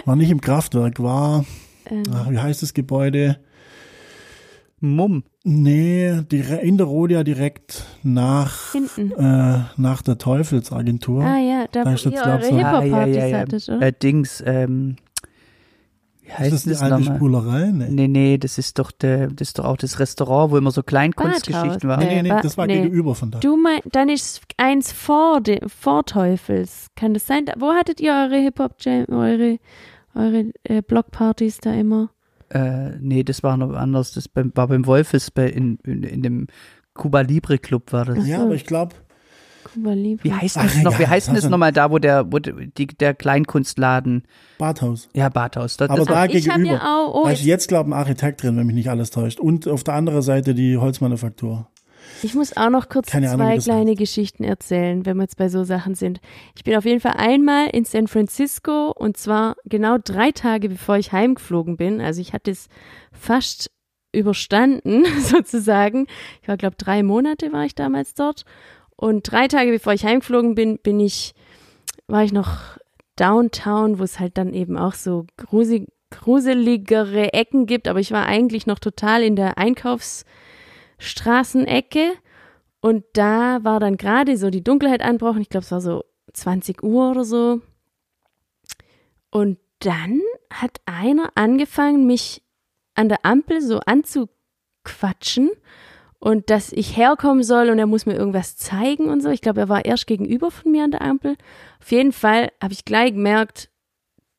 S3: War nicht im Kraftwerk, war,
S1: Ähm.
S3: ach, wie heißt das Gebäude?
S2: Mumm.
S3: Nee, dire- in der Rodia direkt nach,
S1: Hinten.
S3: äh, nach der Teufelsagentur.
S1: Ah ja, da,
S3: Da
S1: wo
S3: ist jetzt,
S1: ihr eure
S3: so-
S1: Hip-Hop-Partys hattet, oder?
S2: Äh, Dings, ähm, wie
S3: ist
S2: heißt
S3: das die
S2: das
S3: alte
S2: nochmal?
S3: Spulerei? Nee.
S2: Nee, nee, das ist doch der, das ist doch auch das Restaurant, wo immer so Kleinkunstgeschichten waren.
S3: Nee, nee, nee,
S1: Ba-
S3: das war
S1: nee.
S3: gegenüber von da.
S1: Du mein, dann ist eins vor, de, vor Teufels. Kann das sein? Da- Wo hattet ihr eure Hip-Hop-Jam, eure, eure äh, Blockpartys da immer?
S2: Äh, nee, das war noch anders. Das war beim Wolfes bei, in, in, in dem Cuba Libre Club war das.
S3: Ja, aber ich glaube,
S1: Kuba Libre.
S2: Wie heißt
S3: Ach,
S2: das noch? Wie heißt denn
S3: das
S2: nochmal da, wo der, wo die, der Kleinkunstladen,
S3: Badhaus.
S2: ja, Badhaus. Das,
S3: Aber
S2: das,
S3: da gegenüber.
S1: ja auch, oh,
S3: da
S1: jetzt-
S3: ist jetzt, glaube ich, ein Architekt drin, wenn mich nicht alles täuscht. Und auf der anderen Seite die Holzmanufaktur.
S1: Ich muss auch noch kurz
S3: Keine Ahnung,
S1: zwei
S3: das
S1: kleine
S3: heißt.
S1: Geschichten erzählen, wenn wir jetzt bei so Sachen sind. Ich bin auf jeden Fall einmal in San Francisco und zwar genau drei Tage bevor ich heimgeflogen bin. Also ich hatte es fast überstanden, sozusagen. Ich war, glaube drei Monate war ich damals dort. Und drei Tage bevor ich heimgeflogen bin, bin ich, war ich noch downtown, wo es halt dann eben auch so grusig, gruseligere Ecken gibt. Aber ich war eigentlich noch total in der Einkaufsstraßenecke. Und da war dann gerade so die Dunkelheit anbrochen. Ich glaube, es war so 20 Uhr oder so. Und dann hat einer angefangen, mich an der Ampel so anzuquatschen und dass ich herkommen soll und er muss mir irgendwas zeigen und so. Ich glaube, er war erst gegenüber von mir an der Ampel. Auf jeden Fall habe ich gleich gemerkt,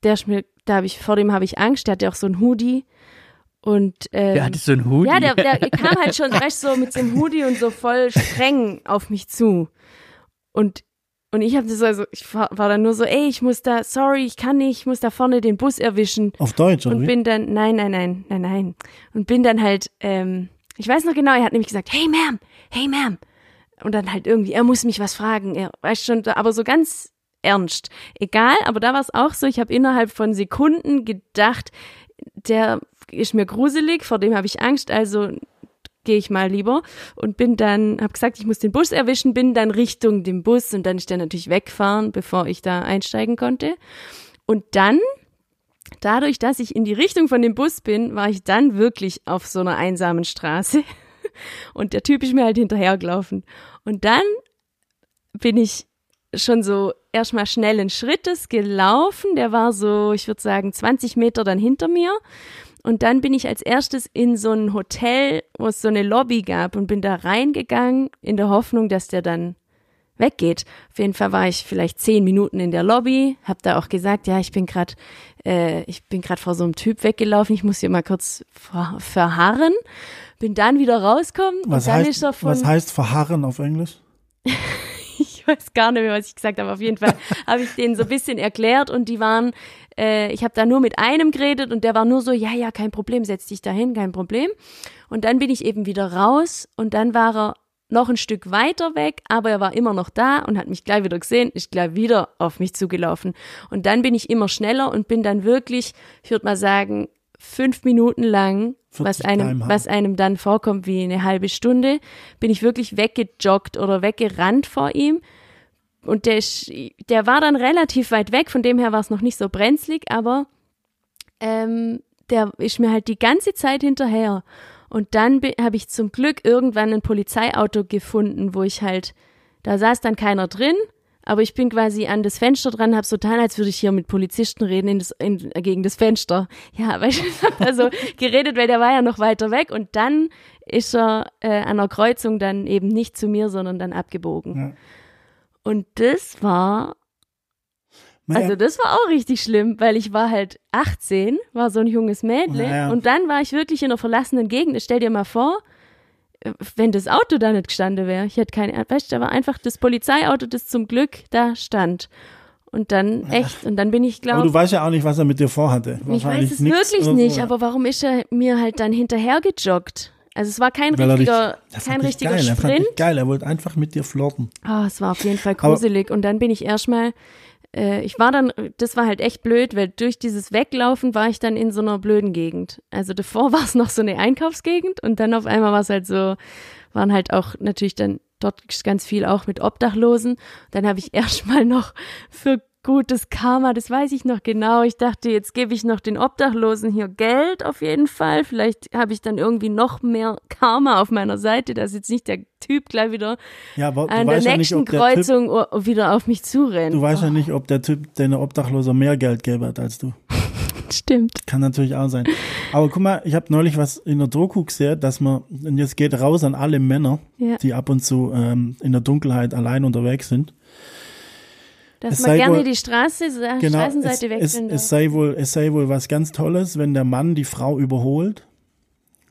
S1: der ist mir, da habe ich, vor dem habe ich Angst, der hatte auch so ein Hoodie Und ähm,
S2: Der hatte so einen Hoodie.
S1: ja, der, der kam halt schon, weißt du, so mit dem Hoodie und so voll streng auf mich zu. Und, und ich habe das also, ich war, war dann nur so, ey, ich muss da, sorry, ich kann nicht, ich muss da vorne den Bus erwischen.
S3: Auf Deutsch, oder
S1: Und
S3: wie?
S1: bin dann, nein, nein, nein, nein, nein. Und bin dann halt, ähm, ich weiß noch genau, er hat nämlich gesagt, hey Ma'am, hey Ma'am. Und dann halt irgendwie, er muss mich was fragen, er weiß schon, aber so ganz ernst. Egal, aber da war es auch so, ich habe innerhalb von Sekunden gedacht, der ist mir gruselig, vor dem habe ich Angst, also gehe ich mal lieber und bin dann, habe gesagt, ich muss den Bus erwischen, bin dann Richtung dem Bus und dann ist der natürlich wegfahren, bevor ich da einsteigen konnte. Und dann, dadurch, dass ich in die Richtung von dem Bus bin, war ich dann wirklich auf so einer einsamen Straße und der Typ ist mir halt hinterhergelaufen. Und dann bin ich schon so erstmal schnellen Schrittes gelaufen. Der war so, ich würde sagen, 20 Meter dann hinter mir. Und dann bin ich als erstes in so ein Hotel, wo es so eine Lobby gab und bin da reingegangen in der Hoffnung, dass der dann weggeht. Auf jeden Fall war ich vielleicht zehn Minuten in der Lobby, hab da auch gesagt, ja, ich bin gerade, äh, ich bin gerade vor so einem Typ weggelaufen, ich muss hier mal kurz ver verharren. Bin dann wieder rauskommen
S3: Was heißt,
S1: von,
S3: was heißt verharren auf Englisch?
S1: ich weiß gar nicht mehr, was ich gesagt habe. Auf jeden Fall habe ich denen so ein bisschen erklärt und die waren, äh, ich habe da nur mit einem geredet und der war nur so, ja, ja, kein Problem, setz dich dahin, kein Problem. Und dann bin ich eben wieder raus und dann war er noch ein Stück weiter weg, aber er war immer noch da und hat mich gleich wieder gesehen, ist gleich wieder auf mich zugelaufen. Und dann bin ich immer schneller und bin dann wirklich, ich würde mal sagen, fünf Minuten lang, was
S3: 40
S1: einem, was einem dann vorkommt wie eine halbe Stunde, bin ich wirklich weggejoggt oder weggerannt vor ihm. Und der, der war dann relativ weit weg, von dem her war es noch nicht so brenzlig, aber ähm, der ist mir halt die ganze Zeit hinterher. Und dann habe ich zum Glück irgendwann ein Polizeiauto gefunden, wo ich halt, da saß dann keiner drin, aber ich bin quasi an das Fenster dran, habe so getan, als würde ich hier mit Polizisten reden in das, in, gegen das Fenster. Ja, weil ich hab da so geredet, weil der war ja noch weiter weg und dann ist er äh, an der Kreuzung dann eben nicht zu mir, sondern dann abgebogen.
S3: Ja.
S1: Und das war
S3: Naja,
S1: also das war auch richtig schlimm, weil ich war halt 18, war so ein junges Mädle
S3: Naja.
S1: und dann war ich wirklich in einer verlassenen Gegend. Stell dir mal vor, wenn das Auto da nicht gestanden wäre. Ich hätte keine, weißt du, da war einfach das Polizeiauto, das zum Glück da stand. Und dann echt, und dann bin ich,
S3: aber du
S1: glaube
S3: weißt ja auch nicht, was er mit dir vorhatte.
S1: ich weiß es wirklich nicht, aber warum ist er mir halt dann hinterher gejoggt? Also es war kein
S3: Weil er
S1: richtiger,
S3: er fand
S1: kein richtiger
S3: geil, Er fand
S1: Sprint.
S3: geil, er wollte einfach mit dir flirten.
S1: Ah, es war auf jeden Fall gruselig. Und dann bin ich erstmal, äh, ich war dann, das war halt echt blöd, weil durch dieses Weglaufen war ich dann in so einer blöden Gegend. Also davor war es noch so eine Einkaufsgegend und dann auf einmal war es halt so, waren halt auch natürlich dann dort ganz viel auch mit Obdachlosen. Dann habe ich erstmal noch für gutes Karma, das weiß ich noch genau. Ich dachte, jetzt gebe ich noch den Obdachlosen hier Geld auf jeden Fall. Vielleicht habe ich dann irgendwie noch mehr Karma auf meiner Seite, dass jetzt nicht der Typ gleich wieder
S3: Ja,
S1: an der
S3: weißt ja nicht,
S1: nächsten
S3: Typ,
S1: Kreuzung o- wieder auf mich zurennt.
S3: du weißt ja nicht, ob der Typ, der eine Obdachloser mehr Geld gäbe hat als du.
S1: Stimmt.
S3: Kann natürlich auch sein. Aber guck mal, ich habe neulich was in der Doku gesehen, dass man, und jetzt geht raus an alle Männer,
S1: Ja.
S3: die ab und zu ähm, in der Dunkelheit allein unterwegs sind.
S1: Dass
S3: Es
S1: man gerne
S3: wohl-
S1: die Straße, äh,
S3: Genau, es,
S1: Straßenseite
S3: es,
S1: wechseln
S3: es
S1: darf.
S3: sei wohl, es sei wohl was ganz Tolles, wenn der Mann die Frau überholt,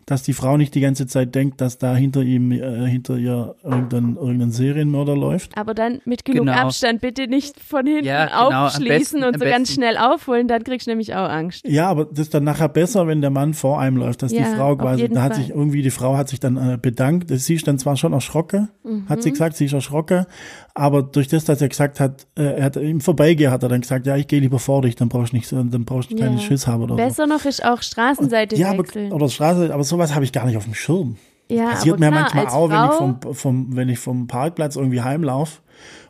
S3: dass die Frau nicht die ganze Zeit denkt, dass da hinter ihm, äh, hinter ihr irgendein, irgendein Serienmörder läuft.
S1: Aber dann mit genug
S2: Genau.
S1: Abstand bitte nicht von hinten
S2: Ja, genau,
S1: aufschließen
S2: besten-
S1: und so ganz schnell aufholen, dann kriegst du nämlich auch Angst.
S3: Ja, aber das ist dann nachher besser, wenn der Mann vor einem läuft, dass
S1: Ja,
S3: die Frau quasi, da hat
S1: Fall.
S3: sich irgendwie, die Frau hat sich dann äh, bedankt. Sie ist dann zwar schon erschrocken, hat
S1: Mhm.
S3: sie gesagt, sie ist erschrocken, aber durch das, dass er gesagt hat, äh, er hat im Vorbeigehen hat er dann gesagt, ja, ich gehe lieber vor dich, dann brauchst du nicht, so- dann brauchst du keine
S1: Ja.
S3: Schiss haben oder so.
S1: Besser noch ist auch Straßenseite
S3: Ja, aber, oder Straße, aber sowas habe ich gar nicht auf dem Schirm.
S1: ja,
S3: Passiert mir
S1: klar,
S3: manchmal auch, wenn ich
S1: Frau,
S3: vom, vom, wenn ich vom Parkplatz irgendwie heimlaufe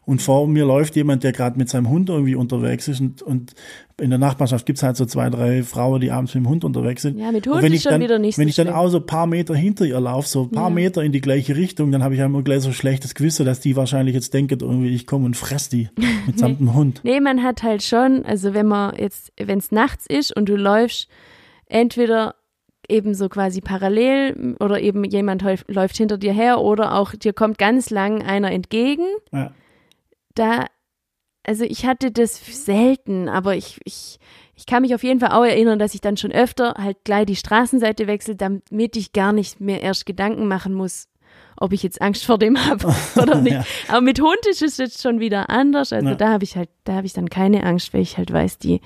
S3: und vor mir läuft jemand, der gerade mit seinem Hund irgendwie unterwegs ist und, und in der Nachbarschaft gibt's halt so zwei, drei Frauen, die abends mit dem Hund unterwegs sind.
S1: Ja, mit
S3: Und
S1: Hund
S3: wenn
S1: ist
S3: ich
S1: schon
S3: dann,
S1: wieder nicht
S3: Wenn
S1: so
S3: ich dann
S1: schlimm.
S3: auch so ein paar Meter hinter ihr laufe, so ein paar
S1: Ja.
S3: Meter in die gleiche Richtung, dann habe ich immer gleich so schlechtes Gewissen, dass die wahrscheinlich jetzt denken, irgendwie ich komme und fress die mitsamt dem Hund.
S1: Nee, man hat halt schon, also wenn man jetzt, wenn es nachts ist und du läufst, entweder eben so quasi parallel oder eben jemand läuft hinter dir her oder auch dir kommt ganz lang einer entgegen,
S3: Ja.
S1: Da, also ich hatte das selten, aber ich, ich, ich kann mich auf jeden Fall auch erinnern, dass ich dann schon öfter halt gleich die Straßenseite wechsle, damit ich gar nicht mehr erst Gedanken machen muss, ob ich jetzt Angst vor dem habe oder nicht.
S3: Ja.
S1: Aber mit Hund ist es jetzt schon wieder anders. Also
S3: Ja.
S1: da habe ich halt, da habe ich dann keine Angst, weil ich halt weiß, die,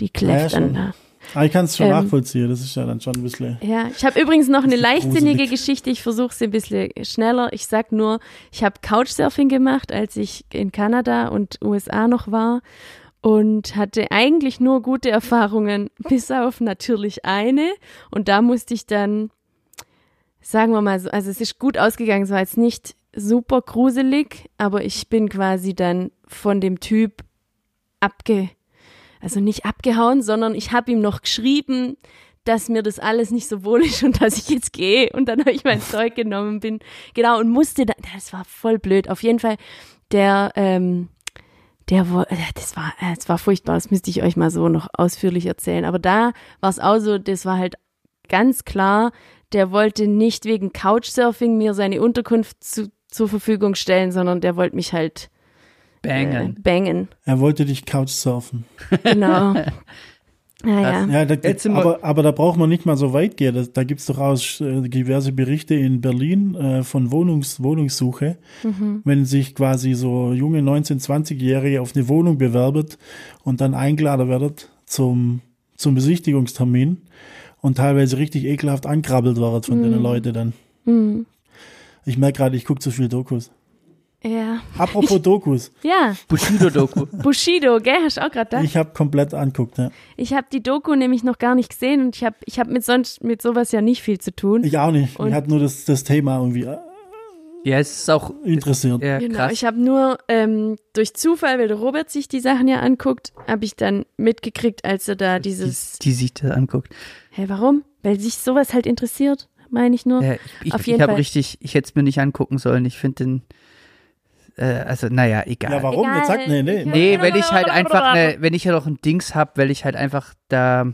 S1: die kläfft
S3: Ja,
S1: dann da.
S3: Aber ich kann es schon
S1: Ähm.
S3: nachvollziehen, das ist ja dann schon ein bisschen.
S1: Ja, ich habe übrigens noch eine leichtsinnige
S3: gruselig.
S1: Geschichte. Ich versuche sie ein bisschen schneller. Ich sag nur, ich habe Couchsurfing gemacht, als ich in Kanada und USA noch war und hatte eigentlich nur gute Erfahrungen, bis auf natürlich eine. Und da musste ich dann, sagen wir mal so, also es ist gut ausgegangen, es war jetzt nicht super gruselig, aber ich bin quasi dann von dem Typ abge, also nicht abgehauen, sondern ich habe ihm noch geschrieben, dass mir das alles nicht so wohl ist und dass ich jetzt gehe. Und dann habe ich mein Zeug genommen bin, genau, und musste dann, das war voll blöd. Auf jeden Fall, der, ähm, der, äh, das war, äh, das war furchtbar, das müsste ich euch mal so noch ausführlich erzählen. Aber da war es auch so, das war halt ganz klar, der wollte nicht wegen Couchsurfing mir seine Unterkunft zu, zur Verfügung stellen, sondern der wollte mich halt
S2: Bangen.
S1: bangen.
S3: Er wollte dich Couchsurfen.
S1: Genau. Naja.
S3: Ja, da, aber, aber da braucht man nicht mal so weit gehen. Da, da gibt es durchaus äh, diverse Berichte in Berlin äh, von Wohnungs, Wohnungssuche. Wenn sich quasi so junge 19-, 20-Jährige auf eine Wohnung bewerbet und dann eingeladen werdet zum, zum Besichtigungstermin und teilweise richtig ekelhaft ankrabbelt wird von den Leuten dann.
S1: Mhm.
S3: Ich merke gerade, ich gucke zu viel Dokus.
S1: Ja.
S3: Apropos Dokus,
S1: Ja,
S2: Bushido-Doku.
S1: Bushido, gell? Hast du auch gerade da?
S3: ich habe komplett anguckt. Ja.
S1: Ich habe die Doku nämlich noch gar nicht gesehen und ich habe ich hab mit sonst mit sowas ja nicht viel zu tun.
S3: Ich auch nicht.
S1: Und-
S3: ich hatte nur das, das Thema irgendwie äh,
S2: ja, es ist auch
S3: interessiert.
S2: ja,
S1: Genau,
S2: krass.
S1: ich habe nur ähm, durch Zufall, weil der Robert sich die Sachen ja anguckt, habe ich dann mitgekriegt, als er da
S2: die,
S1: dieses.
S2: die sich das anguckt.
S1: Hä, warum? Weil sich sowas halt interessiert, meine ich nur.
S2: Ja, ich ich,
S1: Auf
S2: ich
S1: jeden
S2: habe
S1: Fall.
S2: richtig, ich hätte es mir nicht angucken sollen. Ich finde den, äh, also naja, egal.
S3: Ja, warum?
S1: Egal.
S3: Jetzt sagt, nee, nee.
S1: Ich-
S2: Nee, weil ich halt einfach ne, wenn ich ja noch ein Dings hab, weil ich halt einfach da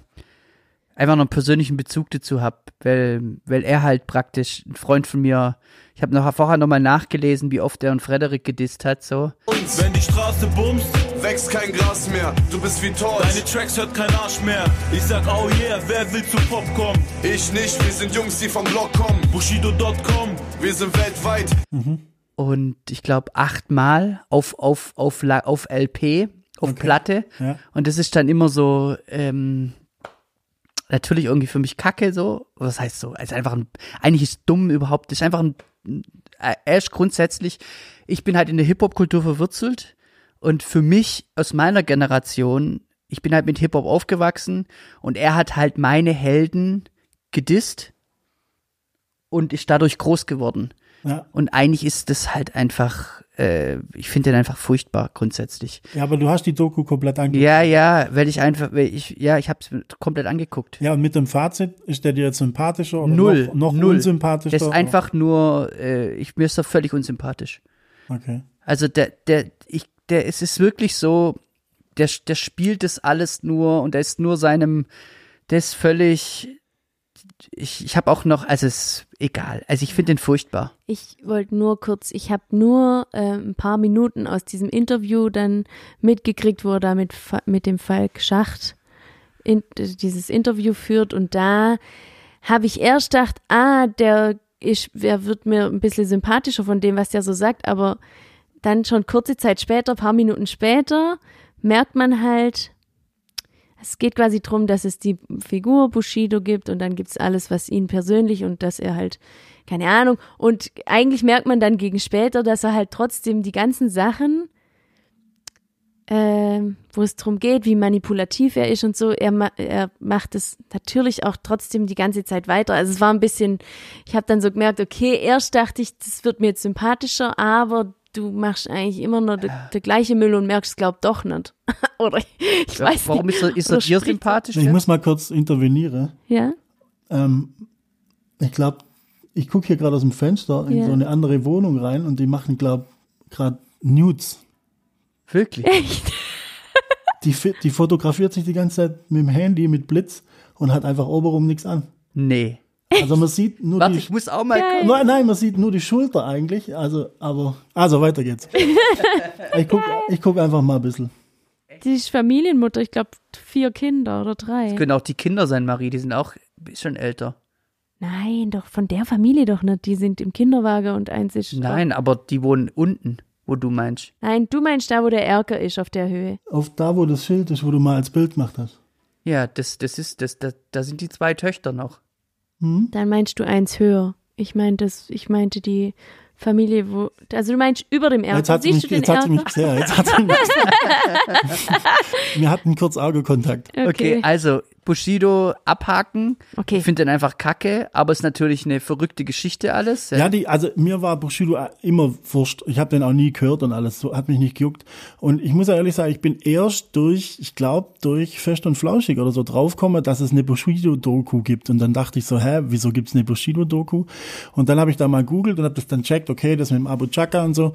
S2: einfach noch einen persönlichen Bezug dazu hab, weil weil er halt praktisch ein Freund von mir. Ich habe noch vorher noch mal nachgelesen, wie oft er und Frederik gedisst hat, so.
S5: Wenn die Straße bumst,
S6: Wächst kein Gras mehr, du bist wie Torch.
S5: deine Tracks hört kein Arsch mehr. Ich sag, oh yeah, wer will zu Popcorn?
S6: Ich nicht, wir sind Jungs, die vom Block kommen.
S5: Bushido.com.
S6: Wir sind weltweit.
S2: Und ich glaube achtmal auf auf auf auf LP, auf
S3: Okay.
S2: Platte.
S3: Ja.
S2: Und das ist dann immer so, ähm, natürlich irgendwie für mich kacke so. Was heißt so? Also einfach ein, eigentlich ist dumm überhaupt, ist einfach ein, äh, er ist grundsätzlich, ich bin halt in der Hip-Hop-Kultur verwurzelt und für mich aus meiner Generation, ich bin halt mit Hip-Hop aufgewachsen und er hat halt meine Helden gedisst und ist dadurch groß geworden.
S3: Ja.
S2: Und eigentlich ist das halt einfach, äh, ich finde den einfach furchtbar grundsätzlich.
S3: ja, aber du hast die Doku komplett angeguckt.
S2: Ja, ja, weil ich einfach, weil ich, ja, ich hab's komplett angeguckt.
S3: Ja, und mit dem Fazit, ist der dir jetzt sympathischer oder
S2: Null,
S3: noch, noch
S2: null.
S3: unsympathischer?
S2: Das ist einfach nur, äh, ich, mir ist er völlig unsympathisch.
S3: Okay.
S2: Also der, der, ich, der, es ist wirklich so, der, der spielt das alles nur und der ist nur seinem, der ist völlig, ich, ich habe auch noch, also es ist egal, also ich finde den furchtbar.
S1: Ich wollte nur kurz, ich habe nur äh, ein paar Minuten aus diesem Interview dann mitgekriegt, wo er da mit, mit dem Falk Schacht in, dieses Interview führt. Und da habe ich erst gedacht, ah, der ist, er wird mir ein bisschen sympathischer von dem, was der so sagt, aber dann schon kurze Zeit später, paar Minuten später, merkt man halt, es geht quasi drum, dass es die Figur Bushido gibt und dann gibt's alles, was ihn persönlich und dass er halt, keine Ahnung, und eigentlich merkt man dann gegen später, dass er halt trotzdem die ganzen Sachen, ähm, wo es drum geht, wie manipulativ er ist und so, er, ma er macht es natürlich auch trotzdem die ganze Zeit weiter. Also es war ein bisschen, ich habe dann so gemerkt, okay, erst dachte ich, das wird mir jetzt sympathischer, aber du machst eigentlich immer nur der, der gleiche Müll und merkst, glaub doch nicht. Oder ich weiß
S2: Warum
S1: nicht.
S2: ist er, ist er dir sympathisch?
S3: Ich muss mal kurz intervenieren.
S1: Ja,
S3: Ähm, ich glaube, ich gucke hier gerade aus dem Fenster in
S1: Ja.
S3: so eine andere Wohnung rein und die machen, glaube gerade Nudes.
S2: Wirklich?
S1: echt.
S3: Die, die fotografiert sich die ganze Zeit mit dem Handy, mit Blitz und hat einfach obenrum nichts an.
S2: Nee.
S3: Also man sieht nur
S2: Warte,
S3: die...
S2: ich muss auch mal.
S1: Geil.
S3: Nein, nein, man sieht nur die Schulter eigentlich. Also, aber, also weiter geht's. Ich guck, ich guck einfach mal ein bisschen.
S1: die ist Familienmutter, ich glaube vier Kinder oder drei.
S2: Können auch die Kinder sein, Marie, die sind auch schon älter.
S1: Nein, doch von der Familie doch nicht. Die sind im Kinderwagen und eins ist.
S2: Nein, aber die wohnen unten, wo du meinst.
S1: Nein, du meinst da, wo der Erker ist, auf der Höhe.
S3: Auf da, wo das Schild ist, wo du mal als Bild gemacht hast.
S2: Ja, das, das ist, das, das, da sind die zwei Töchter noch.
S1: Dann meinst du eins höher. Ich meinte ich meinte die Familie, wo. Also du meinst über dem Erker.
S3: Jetzt hat sie
S1: Siehst
S3: mich,
S1: du den
S3: jetzt hat sie mich
S1: Erker?
S3: gesehen. Jetzt hat sie mich Wir hatten kurz Augekontakt.
S2: Okay,
S1: Okay.
S2: also Bushido abhaken.
S1: Okay.
S2: Ich finde den einfach kacke, aber ist natürlich eine verrückte Geschichte alles.
S3: Ja, die, also mir war Bushido immer wurscht. Ich habe den auch nie gehört und alles, so hat mich nicht gejuckt. Und ich muss ja ehrlich sagen, ich bin erst durch, ich glaube, durch Fest und Flauschig oder so draufgekommen, dass es eine Bushido-Doku gibt. Und dann dachte ich so, hä, wieso gibt's eine Bushido-Doku? Und dann habe ich da mal googelt und habe das dann checkt, okay, das mit dem Abu Chaka und so.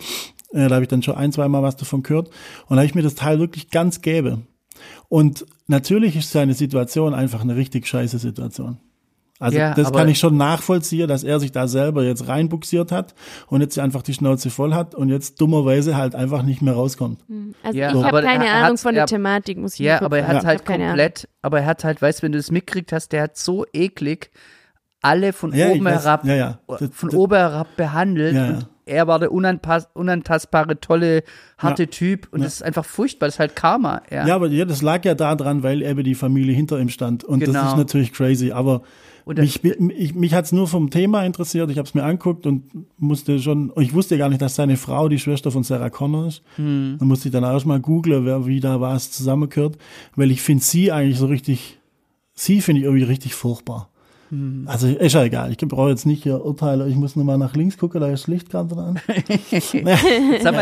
S3: Äh, da habe ich dann schon ein, zwei Mal was davon gehört. Und da habe ich mir das Teil wirklich ganz gäbe. Und natürlich ist seine Situation einfach eine richtig scheiße Situation. Also
S2: Ja,
S3: das kann ich schon nachvollziehen, dass er sich da selber jetzt reinbuxiert hat und jetzt einfach die Schnauze voll hat und jetzt dummerweise halt einfach nicht mehr rauskommt.
S1: Also
S2: Ja,
S1: ich habe keine
S2: er
S1: Ahnung von der
S2: er-
S1: Thematik, muss ich
S2: Ja,
S1: mal
S2: aber er hat
S1: sagen.
S2: halt komplett, aber er hat halt, weißt du, wenn du es mitkriegt hast, der hat so eklig alle von
S3: Ja,
S2: oben
S3: weiß.
S2: herab,
S3: Ja, ja. Das-
S2: von
S3: das-
S2: oben herab behandelt.
S3: Ja, ja.
S2: Und er war der unantastbare, tolle, harte
S3: Ja.
S2: Typ und das ist einfach furchtbar. Das ist halt Karma. Ja.
S3: Ja, aber ja, das lag ja daran, weil eben die Familie hinter ihm stand. Und das
S2: Genau.
S3: ist natürlich crazy. Aber
S2: Und das-
S3: mich, mich, mich hat's nur vom Thema interessiert. Ich habe es mir anguckt und musste schon, ich wusste gar nicht, dass seine Frau die Schwester von Sarah Connor ist.
S2: Hm.
S3: Dann musste ich dann erst mal googlen, wer wie da was zusammengehört. Weil ich finde sie eigentlich so richtig, sie finde ich irgendwie richtig furchtbar.
S2: Hm.
S3: Also ist ja egal, ich brauche jetzt nicht hier Urteile, ich muss nur mal nach links gucken, da ist Licht gerade an.
S2: Sag mal,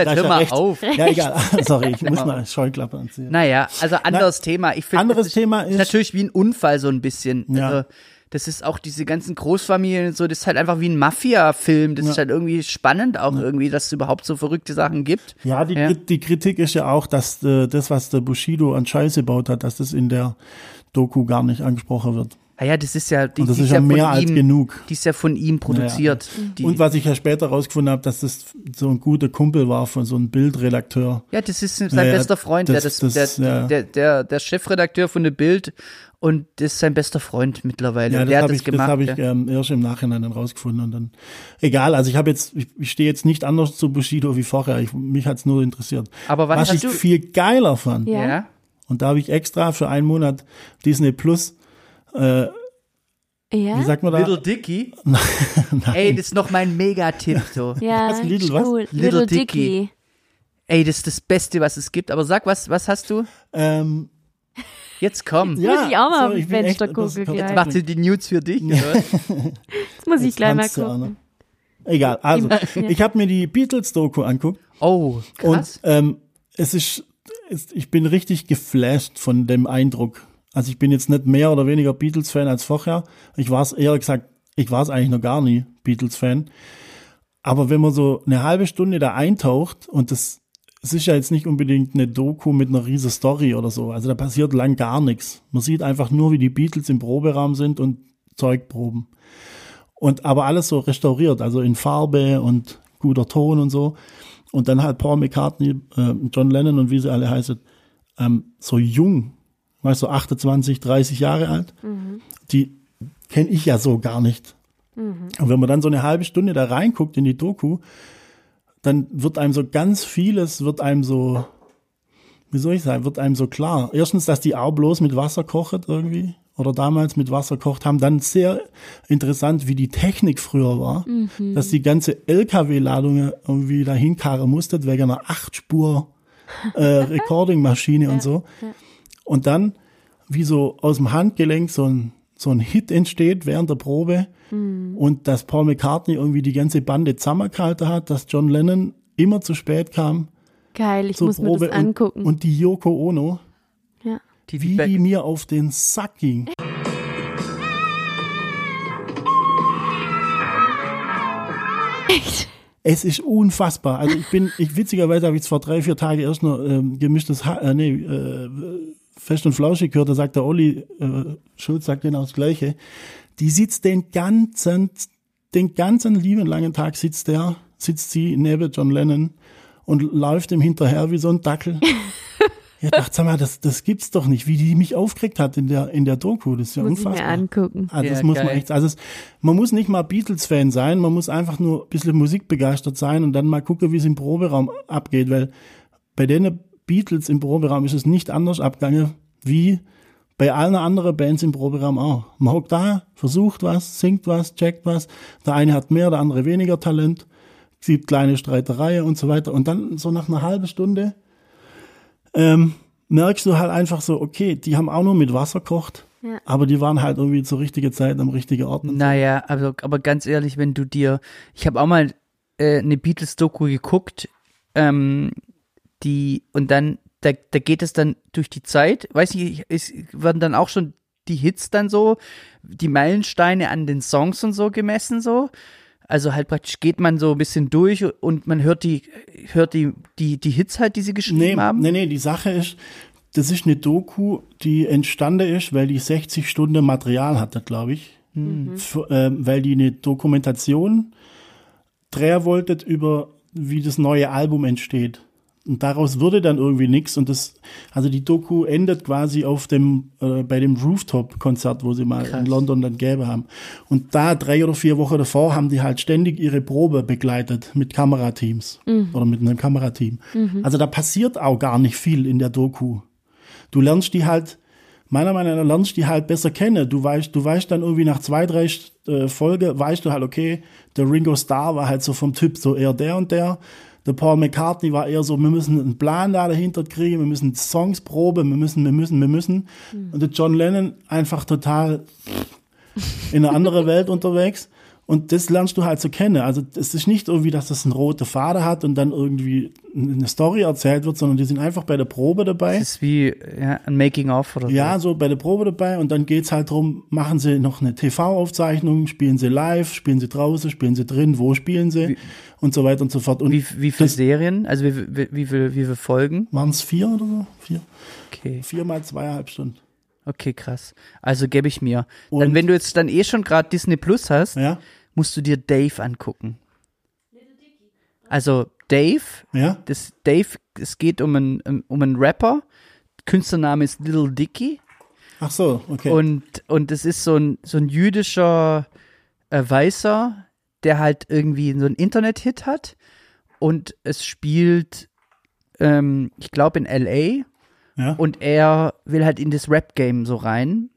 S2: jetzt hör
S3: ja
S2: mal
S3: rechts.
S2: auf.
S3: Ja, egal, sorry, ich muss mal Scheuklappe anziehen.
S2: Naja, also anderes Thema. Ich finde,
S3: anderes
S2: das ist,
S3: Thema ist-
S2: natürlich wie ein Unfall so ein bisschen.
S3: Ja.
S2: Also, das ist auch diese ganzen Großfamilien und so, das ist halt einfach wie ein Mafia-Film. Das ist halt irgendwie spannend auch irgendwie, dass es überhaupt so verrückte Sachen gibt.
S3: Ja, die,
S2: Ja.
S3: die Kritik ist ja auch, dass äh, das, was der Bushido an Scheiße baut hat, dass das in der Doku gar nicht angesprochen wird.
S2: Ah ja, das ist ja, die,
S3: Und das
S2: die
S3: ist ja mehr als
S2: ihm,
S3: genug.
S2: Die ist ja von ihm produziert. Die,
S3: Und was ich ja später rausgefunden habe, dass das so ein guter Kumpel war von so einem Bildredakteur.
S2: ja, das ist sein
S3: Ja, ja,
S2: bester Freund,
S3: das-
S2: der, das,
S3: das-
S2: der,
S3: ja.
S2: der, der, der Chefredakteur von der Bild und das ist sein bester Freund mittlerweile.
S3: Ja,
S2: Und
S3: das
S2: der hat
S3: habe
S2: das
S3: ich, das
S2: gemacht.
S3: hab ich
S2: ja.
S3: ähm, erst im Nachhinein dann rausgefunden und dann egal. Also ich habe jetzt, ich, ich stehe jetzt nicht anders zu Bushido wie vorher. Ich, mich hat's nur interessiert.
S2: Aber
S3: was
S2: hast
S3: ich
S2: du-
S3: viel geiler fand
S1: Ja.
S2: ja.
S3: und da habe ich extra für einen Monat Disney Plus, äh,
S1: Ja,
S3: wie sagt man da?
S2: Little Dicky. Ey, das ist noch mein Megatipp so.
S1: ja
S3: Was, Lidl, was?
S1: cool.
S2: Little
S1: Little
S2: Dicky.
S1: Dicky.
S2: Ey, das ist das Beste, was es gibt. Aber sag, was, was hast du?
S3: ähm,
S2: Jetzt komm.
S3: ja,
S1: Muss ich auch mal
S3: sorry,
S1: auf
S3: bin
S1: Fenster
S3: echt
S1: gucken
S3: verrückt.
S2: Macht sie die News für dich, oder?
S1: Jetzt muss ich
S3: Jetzt
S1: gleich mal gucken.
S3: Egal, also ich habe mir die Beatles-Doku anguckt
S2: Oh, krass.
S3: und ähm, es ist, es, ich bin richtig geflasht von dem Eindruck. Also ich bin jetzt nicht mehr oder weniger Beatles-Fan als vorher. Ich war es eher gesagt, ich war es eigentlich noch gar nie Beatles-Fan. Aber wenn man so eine halbe Stunde da eintaucht und das es ist ja jetzt nicht unbedingt eine Doku mit einer riesen Story oder so. Also da passiert lang gar nichts. Man sieht einfach nur, wie die Beatles im Proberaum sind und Zeug proben. Und aber alles so restauriert, also in Farbe und guter Ton und so. Und dann halt Paul McCartney, äh, John Lennon und wie sie alle heißen, ähm, so jung, du, so 28, 30 Jahre alt. Die kenne ich ja so gar nicht. Und wenn man dann so eine halbe Stunde da reinguckt in die Doku, dann wird einem so ganz vieles, wird einem so, wie soll ich sagen, wird einem so klar. Erstens, dass die auch bloß mit Wasser kochen irgendwie oder damals mit Wasser kocht haben. Dann sehr interessant, wie die Technik früher war, dass die ganze LKW-Ladung irgendwie dahin karren musste wegen einer Achtspur äh, Recording-Maschine und so. Und dann, wie so aus dem Handgelenk so ein, so ein Hit entsteht während der Probe und dass Paul McCartney irgendwie die ganze Bande zusammengehalten hat, dass John Lennon immer zu spät kam
S1: Geil, ich
S3: zur
S1: muss mir
S3: Probe
S1: das angucken.
S3: Und, und die Yoko Ono,
S1: ja.
S2: Die
S3: wie die mir auf den Sack ging. Es ist unfassbar. Also ich bin, ich witzigerweise habe ich es vor drei, vier Tagen erst noch ähm, gemischtes, ha äh, nee, äh, fest und flauschig gehört. Da sagt der Olli äh, Schulz sagt genau das Gleiche. Die sitzt den ganzen, den ganzen lieben langen Tag sitzt der, sitzt sie neben John Lennon und läuft ihm hinterher wie so ein Dackel. Ja, dachte, sag mal, das, das gibt's doch nicht, wie die mich aufgeregt hat in der, in der Doku. Das ist ja
S1: Muss ich mir
S3: unfassbar.
S1: angucken.
S3: Also das
S2: Ja,
S3: muss man
S2: geil.
S3: echt, also es, man muss nicht mal Beatles-Fan sein, man muss einfach nur ein bisschen musikbegeistert sein und dann mal gucken, wie es im Proberaum abgeht, weil bei den Beatles im Proberaum ist es nicht anders abgegangen wie bei allen anderen Bands im Proberaum auch. Man hockt da, versucht was, singt was, checkt was, der eine hat mehr, der andere weniger Talent, es gibt kleine Streitereien und so weiter und dann so nach einer halben Stunde ähm, merkst du halt einfach so, okay, die haben auch nur mit Wasser kocht,
S1: Ja.
S3: aber die waren halt irgendwie zur richtigen Zeit am richtigen Ort.
S2: Naja, also, aber ganz ehrlich, wenn du dir, ich habe auch mal äh, eine Beatles-Doku geguckt, ähm, die, und dann, da, da geht es dann durch die Zeit, weiß nicht, es werden dann auch schon die Hits dann so, die Meilensteine an den Songs und so gemessen so. Also halt praktisch geht man so ein bisschen durch und man hört die, hört die, die, die Hits halt, die sie geschrieben
S3: Nee,
S2: haben.
S3: nee, nee, die Sache ist, das ist eine Doku, die entstanden ist, weil die 60 Stunden Material hatte, glaube ich. Für, ähm, weil die eine Dokumentation drehen wolltet über, wie das neue Album entsteht. Und daraus wurde dann irgendwie nichts und das, also die Doku endet quasi auf dem, äh, bei dem Rooftop-Konzert, wo sie mal in London dann gäbe haben. Und da drei oder vier Wochen davor haben die halt ständig ihre Probe begleitet mit Kamerateams oder mit einem Kamerateam. Also da passiert auch gar nicht viel in der Doku. Du lernst die halt, meiner Meinung nach lernst die halt besser kennen. Du weißt, du weißt dann irgendwie nach zwei, drei äh, Folge, weißt du halt, okay, der Ringo Starr war halt so vom Typ so eher der und der. Der Paul McCartney war eher so, wir müssen einen Plan da dahinter kriegen, wir müssen Songs proben, wir müssen, wir müssen, wir müssen. Und der John Lennon einfach total in eine andere Welt unterwegs. Und das lernst du halt so kennen. Also es ist nicht irgendwie, dass das einen roten Faden hat und dann irgendwie eine Story erzählt wird, sondern die sind einfach bei der Probe dabei.
S2: Das ist wie ja, ein Making-of oder
S3: Ja,
S2: so.
S3: so bei der Probe dabei und dann geht's halt drum, machen sie noch eine TV-Aufzeichnung, spielen sie live, spielen sie draußen, spielen sie drin, wo spielen sie und so weiter und so fort. Und
S2: Wie, wie viele Serien? Also wie, wie, wie, viel, wie viele Folgen?
S3: waren es vier oder so? Vier?
S2: Okay.
S3: Vier mal zweieinhalb Stunden.
S2: Okay, krass. Also gebe ich mir.
S3: Und-
S2: dann, wenn du jetzt dann eh schon gerade Disney Plus hast,
S3: Ja?
S2: musst du dir Dave angucken. Also Dave,
S3: Ja?
S2: das Dave, es geht um einen, um einen Rapper. Künstlername ist Little Dicky.
S3: Ach so, okay.
S2: Und, und es ist so ein, so ein jüdischer äh, Weißer, der halt irgendwie so einen Internet-Hit hat. Und es spielt, ähm, ich glaube, in L.A.
S3: ja?
S2: Und er will halt in das Rap-Game so rein.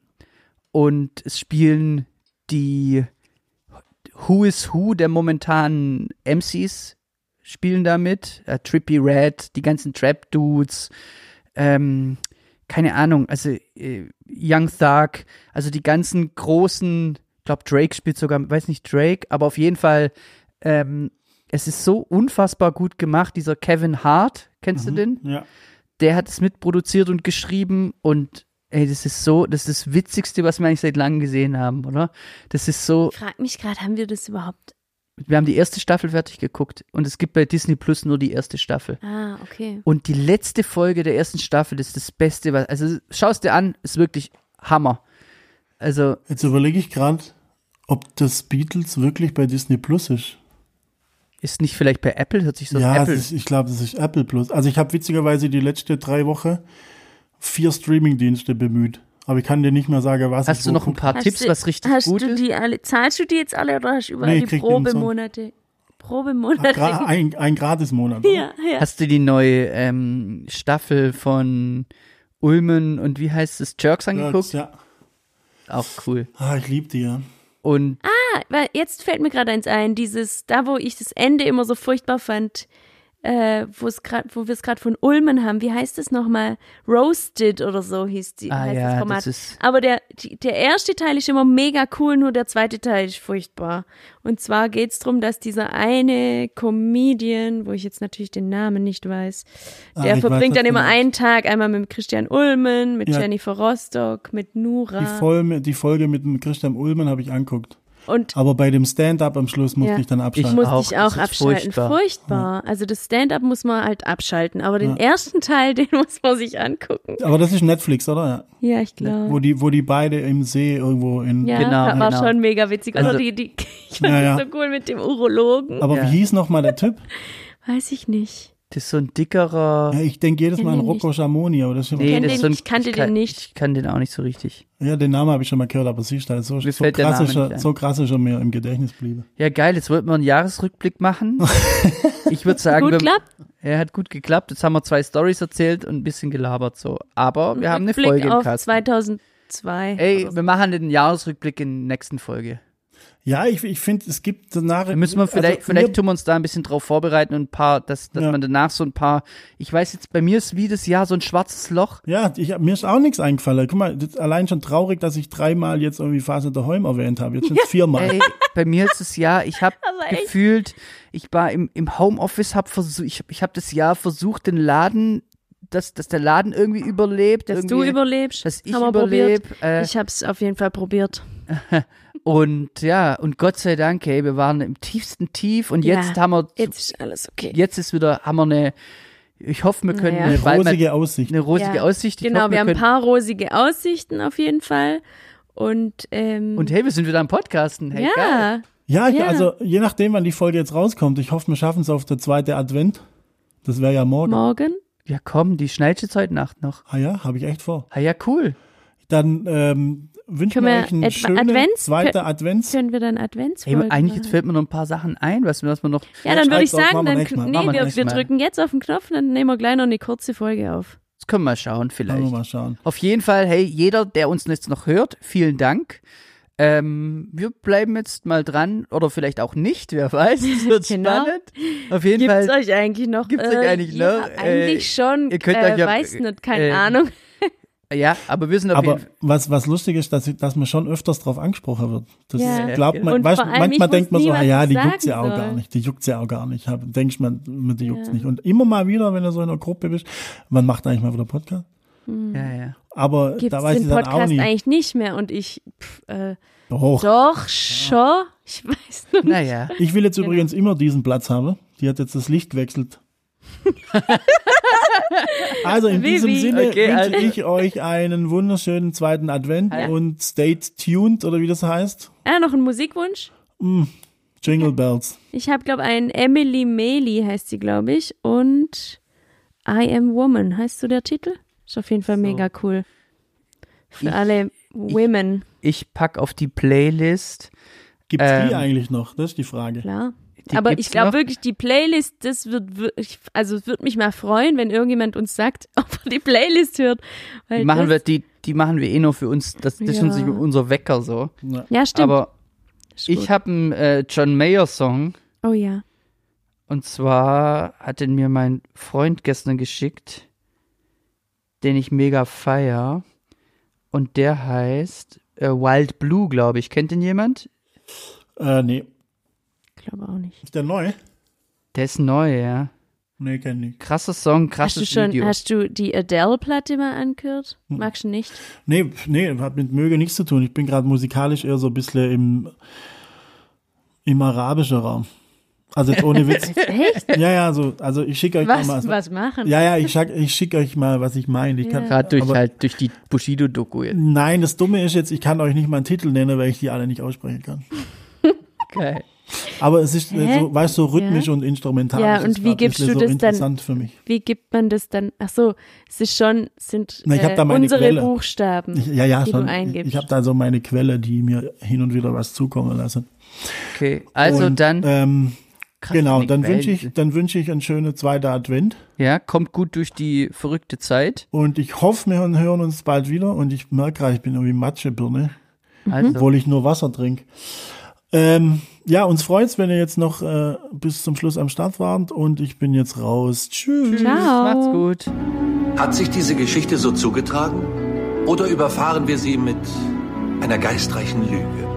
S2: Und es spielen die Who is Who der momentanen MCs spielen damit. Äh, Trippy Red, die ganzen Trap-Dudes. Ähm, keine Ahnung, also äh, Young Thug, also die ganzen großen, ich glaube Drake spielt sogar, weiß nicht Drake, aber auf jeden Fall, ähm, es ist so unfassbar gut gemacht, dieser Kevin Hart, kennst du den?
S3: ja.
S2: der hat es mitproduziert und geschrieben und ey, das ist so, das ist das Witzigste, was wir eigentlich seit langem gesehen haben, oder? Das ist so,
S1: Ich frag mich gerade, haben wir das überhaupt?
S2: wir haben die erste Staffel fertig geguckt und es gibt bei Disney Plus nur die erste Staffel.
S1: Ah, okay.
S2: Und die letzte Folge der ersten Staffel ist das Beste, was, also schaust dir an, ist wirklich Hammer. Also,
S3: Jetzt überlege ich gerade, ob das Beatles wirklich bei Disney Plus ist.
S2: ist nicht vielleicht bei Apple, hört sich so
S3: ja,
S2: Apple.
S3: ist, ich glaube, das ist Apple Plus. Also ich habe witzigerweise die letzte drei Wochen vier Streaming-Dienste bemüht. Aber ich kann dir nicht mehr sagen, was
S2: Hast
S3: ich
S2: du noch ein paar
S1: Hast
S2: Tipps,
S1: du-
S2: was richtig
S1: hast
S2: gut
S1: du
S2: ist?
S1: die alle, zahlst du die jetzt alle oder hast du überall
S3: Nee,
S1: die. Probemonate? Probemonate.
S3: Gra ein, ein Gratis-Monat.
S1: ja, ja.
S2: Hast du die neue ähm, Staffel von Ulmen und wie heißt es, Jerks angeguckt?
S3: Ja.
S2: Auch cool.
S3: Ah, ich liebe die, ja.
S2: Und
S1: Ah, weil jetzt fällt mir gerade eins ein, dieses, da wo ich das Ende immer so furchtbar fand, äh, wo es grad, wo wir es gerade von Ulmen haben, wie heißt das nochmal? Roasted oder so hieß die,
S2: Ah
S1: heißt
S2: ja,
S1: das Format.
S2: das
S1: Aber der, der erste Teil ist immer mega cool, nur der zweite Teil ist furchtbar. Und zwar geht's drum, dass dieser eine Comedian, wo ich jetzt natürlich den Namen nicht weiß,
S3: Ah,
S1: der
S3: weiß,
S1: verbringt
S3: was
S1: dann immer einen Tag einmal mit Christian Ulmen, mit
S3: Ja.
S1: Jennifer Rostock, mit Nura.
S3: Die, Folge, die Folge mit dem Christian Ullmann habe ich anguckt.
S1: Und
S3: Aber bei dem Stand-up am Schluss musste
S1: Ja.
S3: ich dann abschalten.
S1: Musste
S2: Auch,
S1: ich auch
S2: das
S1: abschalten.
S2: furchtbar.
S1: Furchtbar. Also das Stand-up muss man halt abschalten. Aber den ersten Teil, den muss man sich angucken.
S3: Aber das ist Netflix, oder? Ja.
S1: Ja, ich glaube.
S3: Wo die, wo die beide im See irgendwo in.
S1: Ja,
S2: Genau,
S1: war war
S2: genau.
S1: schon mega witzig. Also
S2: Also-
S1: die, die, ich fand
S3: Ja,
S1: das
S3: ja.
S1: so cool mit dem Urologen.
S3: Aber
S2: Ja.
S3: wie hieß noch mal der Typ?
S1: Weiß ich nicht.
S2: Das ist so ein dickerer.
S3: Ja, ich denke jedes Mal an Rocco Schamoni, aber das ist schon
S2: Nee, das ist so ein,
S1: ich kannte
S2: kann,
S1: den nicht.
S2: Ich kann den auch nicht so richtig.
S3: Ja, den Namen habe ich schon mal gehört, aber siehst du, halt so, so, krass ist er, so krass ist er mir im Gedächtnis geblieben.
S2: Ja, geil, jetzt wollten wir einen Jahresrückblick machen. Ich würde sagen,
S1: Gut
S2: wir,
S1: klappt.
S2: er hat gut geklappt. Jetzt haben wir zwei Stories erzählt und ein bisschen gelabert so. Aber wir haben eine
S1: Rückblick
S2: Folge im
S1: auf
S2: Kasten.
S1: 2002.
S2: Ey, wir machen den Jahresrückblick in der nächsten Folge.
S3: Ja, ich, ich finde, es gibt danach.
S2: Da müssen wir vielleicht,
S3: also,
S2: vielleicht tun wir uns da ein bisschen drauf vorbereiten und ein paar, dass, dass
S3: Ja.
S2: man danach so ein paar, ich weiß jetzt, bei mir ist wie das Jahr so ein schwarzes Loch.
S3: Ja, ich, mir ist auch nichts eingefallen. Guck mal, das ist allein schon traurig, dass ich dreimal jetzt irgendwie Phase der Heum erwähnt habe. Jetzt sind es viermal.
S2: Ey, bei mir ist das Jahr, ich habe
S1: echt?
S2: gefühlt, ich war im, im Homeoffice, hab versucht, ich, ich habe das Jahr versucht, den Laden, dass, dass der Laden irgendwie überlebt.
S1: Dass
S2: irgendwie,
S1: du überlebst.
S2: dass ich überlebe. Äh,
S1: Ich habe es auf jeden Fall probiert.
S2: Und ja, und Gott sei Dank, ey, wir waren im tiefsten Tief und jetzt
S1: Ja,
S2: haben wir,
S1: Jetzt ist alles okay.
S2: jetzt ist wieder, haben wir eine, ich hoffe, wir können
S1: Naja.
S2: eine,
S3: Rosige Aussicht.
S2: eine rosige
S1: Ja,
S2: Aussicht. Ich
S1: Genau,
S2: hoffe,
S1: wir haben ein paar rosige Aussichten auf jeden Fall. Und, ähm,
S2: und hey, wir sind wieder am Podcasten. Hey, geil.
S1: ja,
S3: Ja, ich,
S1: Ja.
S3: also je nachdem, wann die Folge jetzt rauskommt. Ich hoffe, wir schaffen es auf der zweite Advent. Das wäre ja morgen.
S1: morgen.
S2: Ja, komm, die schneidest jetzt heute Nacht noch.
S3: Ah ja, habe ich echt vor.
S2: Ah ja, cool.
S3: Dann ähm, wünschen
S1: Können
S3: wir
S1: wir
S3: euch einen schönen
S1: Advents-
S3: zweiter Advents.
S1: Können wir dann
S2: Hey,
S1: Adventsfolge
S2: eigentlich, jetzt fällt mir noch ein paar Sachen ein, was, was wir noch.
S1: Ja, dann würde ich sagen, dann,
S3: Mal.
S1: nee,
S2: wir
S1: wir,
S2: Mal.
S1: drücken jetzt auf den Knopf und dann nehmen wir gleich noch eine kurze Folge auf.
S2: Das können wir schauen,
S3: Wollen
S2: vielleicht.
S3: wir mal schauen.
S2: Auf jeden Fall, hey, jeder, der uns jetzt noch hört, vielen Dank. Ähm, wir bleiben jetzt mal dran oder vielleicht auch nicht, wer weiß. Es wird
S1: Genau.
S2: spannend. Auf jeden
S1: Gibt's
S2: Fall.
S1: euch eigentlich noch?
S2: Gibt's euch eigentlich
S1: ja,
S2: noch? Äh,
S1: Eigentlich schon.
S2: ihr könnt
S1: äh,
S2: euch ja-
S1: weiß nicht, keine
S2: äh,
S1: Ahnung.
S2: Ja, aber wir sind auf
S3: Aber
S2: jeden Fall.
S3: was, was lustig ist, dass, dass man schon öfters drauf angesprochen wird. Das
S1: Ja.
S3: glaubt man, weißt, manchmal denkt man so, ah ja, die juckt ja auch gar nicht. Die juckt ja auch gar nicht. Denkst man, man, die juckt's
S1: Ja.
S3: nicht. Und immer mal wieder, wenn du so in einer Gruppe bist, man macht eigentlich mal wieder Podcast.
S2: Ja, ja.
S3: Aber
S1: Gibt
S3: da weiß ich
S1: den
S3: dann auch
S1: Podcast
S3: nie.
S1: eigentlich nicht mehr und ich, pff, äh,
S3: Doch.
S1: doch, schon. Ich weiß noch nicht.
S2: Naja.
S3: Ich will jetzt
S1: Genau.
S3: übrigens immer diesen Platz haben. Die hat jetzt das Licht gewechselt. also in
S1: Wie,
S3: diesem? Sinne
S2: Okay,
S3: wünsche
S2: also-
S3: ich euch einen wunderschönen zweiten Advent
S2: Ja.
S3: und stay tuned oder wie das heißt.
S1: Ah, noch ein Musikwunsch?
S3: Jingle Bells.
S1: Ich habe, glaube ein Emily Mailey heißt sie, glaube ich. Und I Am Woman heißt so der Titel. Ist auf jeden Fall mega cool. Für
S2: Ich-
S1: alle Women,
S2: Ich pack auf die Playlist.
S3: Gibt's die
S2: Ähm,
S3: eigentlich noch? Das ist die Frage.
S1: klar.
S2: Die
S1: Aber ich glaube wirklich, die Playlist, das wird wirklich, also es würde mich mal freuen, wenn irgendjemand uns sagt, ob er die Playlist hört. Weil
S2: Die machen, wir, die, die machen wir eh nur für uns. Das, das ist
S1: Ja.
S2: uns unser Wecker so.
S1: Ja, stimmt.
S2: Aber
S1: Ist
S2: ich habe einen äh, John Mayer Song.
S1: oh ja.
S2: Und zwar hat den mir mein Freund gestern geschickt, den ich mega feier. Und der heißt äh, Wild Blue, glaube ich. Kennt den jemand?
S3: Äh, nee.
S1: Ich glaube auch nicht.
S3: Ist der neu?
S2: Der ist neu, ja.
S3: Nee, kenn ich.
S2: Krasser Song,
S1: Hast
S2: krasses
S1: du schon,
S2: Video.
S1: hast du die Adele-Platte mal angehört?
S3: Hm.
S1: Magst du nicht?
S3: Nee, nee, hat mit Möge nichts zu tun. Ich bin gerade musikalisch eher so ein bisschen im, im arabischen Raum. Also jetzt ohne Witz.
S1: Echt?
S3: ja, ja, so, also ich schicke euch
S1: Was,
S3: mal
S1: was machen?
S3: Ja, ja, ich, schick- ich schicke euch mal, was ich meine. Ich kann,
S2: Gerade durch
S3: aber-
S2: halt durch die Bushido-Doku jetzt.
S3: Nein, das Dumme ist jetzt, ich kann euch nicht mal einen Titel nennen, weil ich die alle nicht aussprechen kann.
S2: Geil.
S3: Aber es ist, äh,
S1: Hä?
S3: so, weißt du, so rhythmisch
S1: Ja.
S3: und instrumental.
S1: Ja, und wie
S3: grad
S1: gibst du
S3: so
S1: das dann-
S3: interessant für mich.
S1: Wie gibt man das dann? Ach so, es ist schon, sind
S3: Na,
S1: äh,
S3: da meine
S1: unsere
S3: Quelle.
S1: Buchstaben,
S3: Ich, ja, ja,
S1: die
S3: schon.
S1: du eingibst.
S3: Ich habe da so meine Quelle, die mir hin und wieder was zukommen lassen.
S2: Okay, also
S3: und,
S2: dann,
S3: Ähm,
S2: krass,
S3: genau, dann wünsche ich, dann wünsche ich einen schönen zweiten Advent.
S2: ja, kommt gut durch die verrückte Zeit.
S3: Und ich hoffe, wir hören uns bald wieder. Und ich merke gerade, ich bin irgendwie Matschebirne,
S2: Also,
S3: obwohl ich nur Wasser trinke. Ähm, ja, uns freut's, wenn ihr jetzt noch äh, bis zum Schluss am Start wart. Und ich bin jetzt raus. Tschüss.
S1: Ciao.
S2: macht's gut.
S7: Hat sich diese Geschichte so zugetragen? Oder überfahren wir sie mit einer geistreichen Lüge?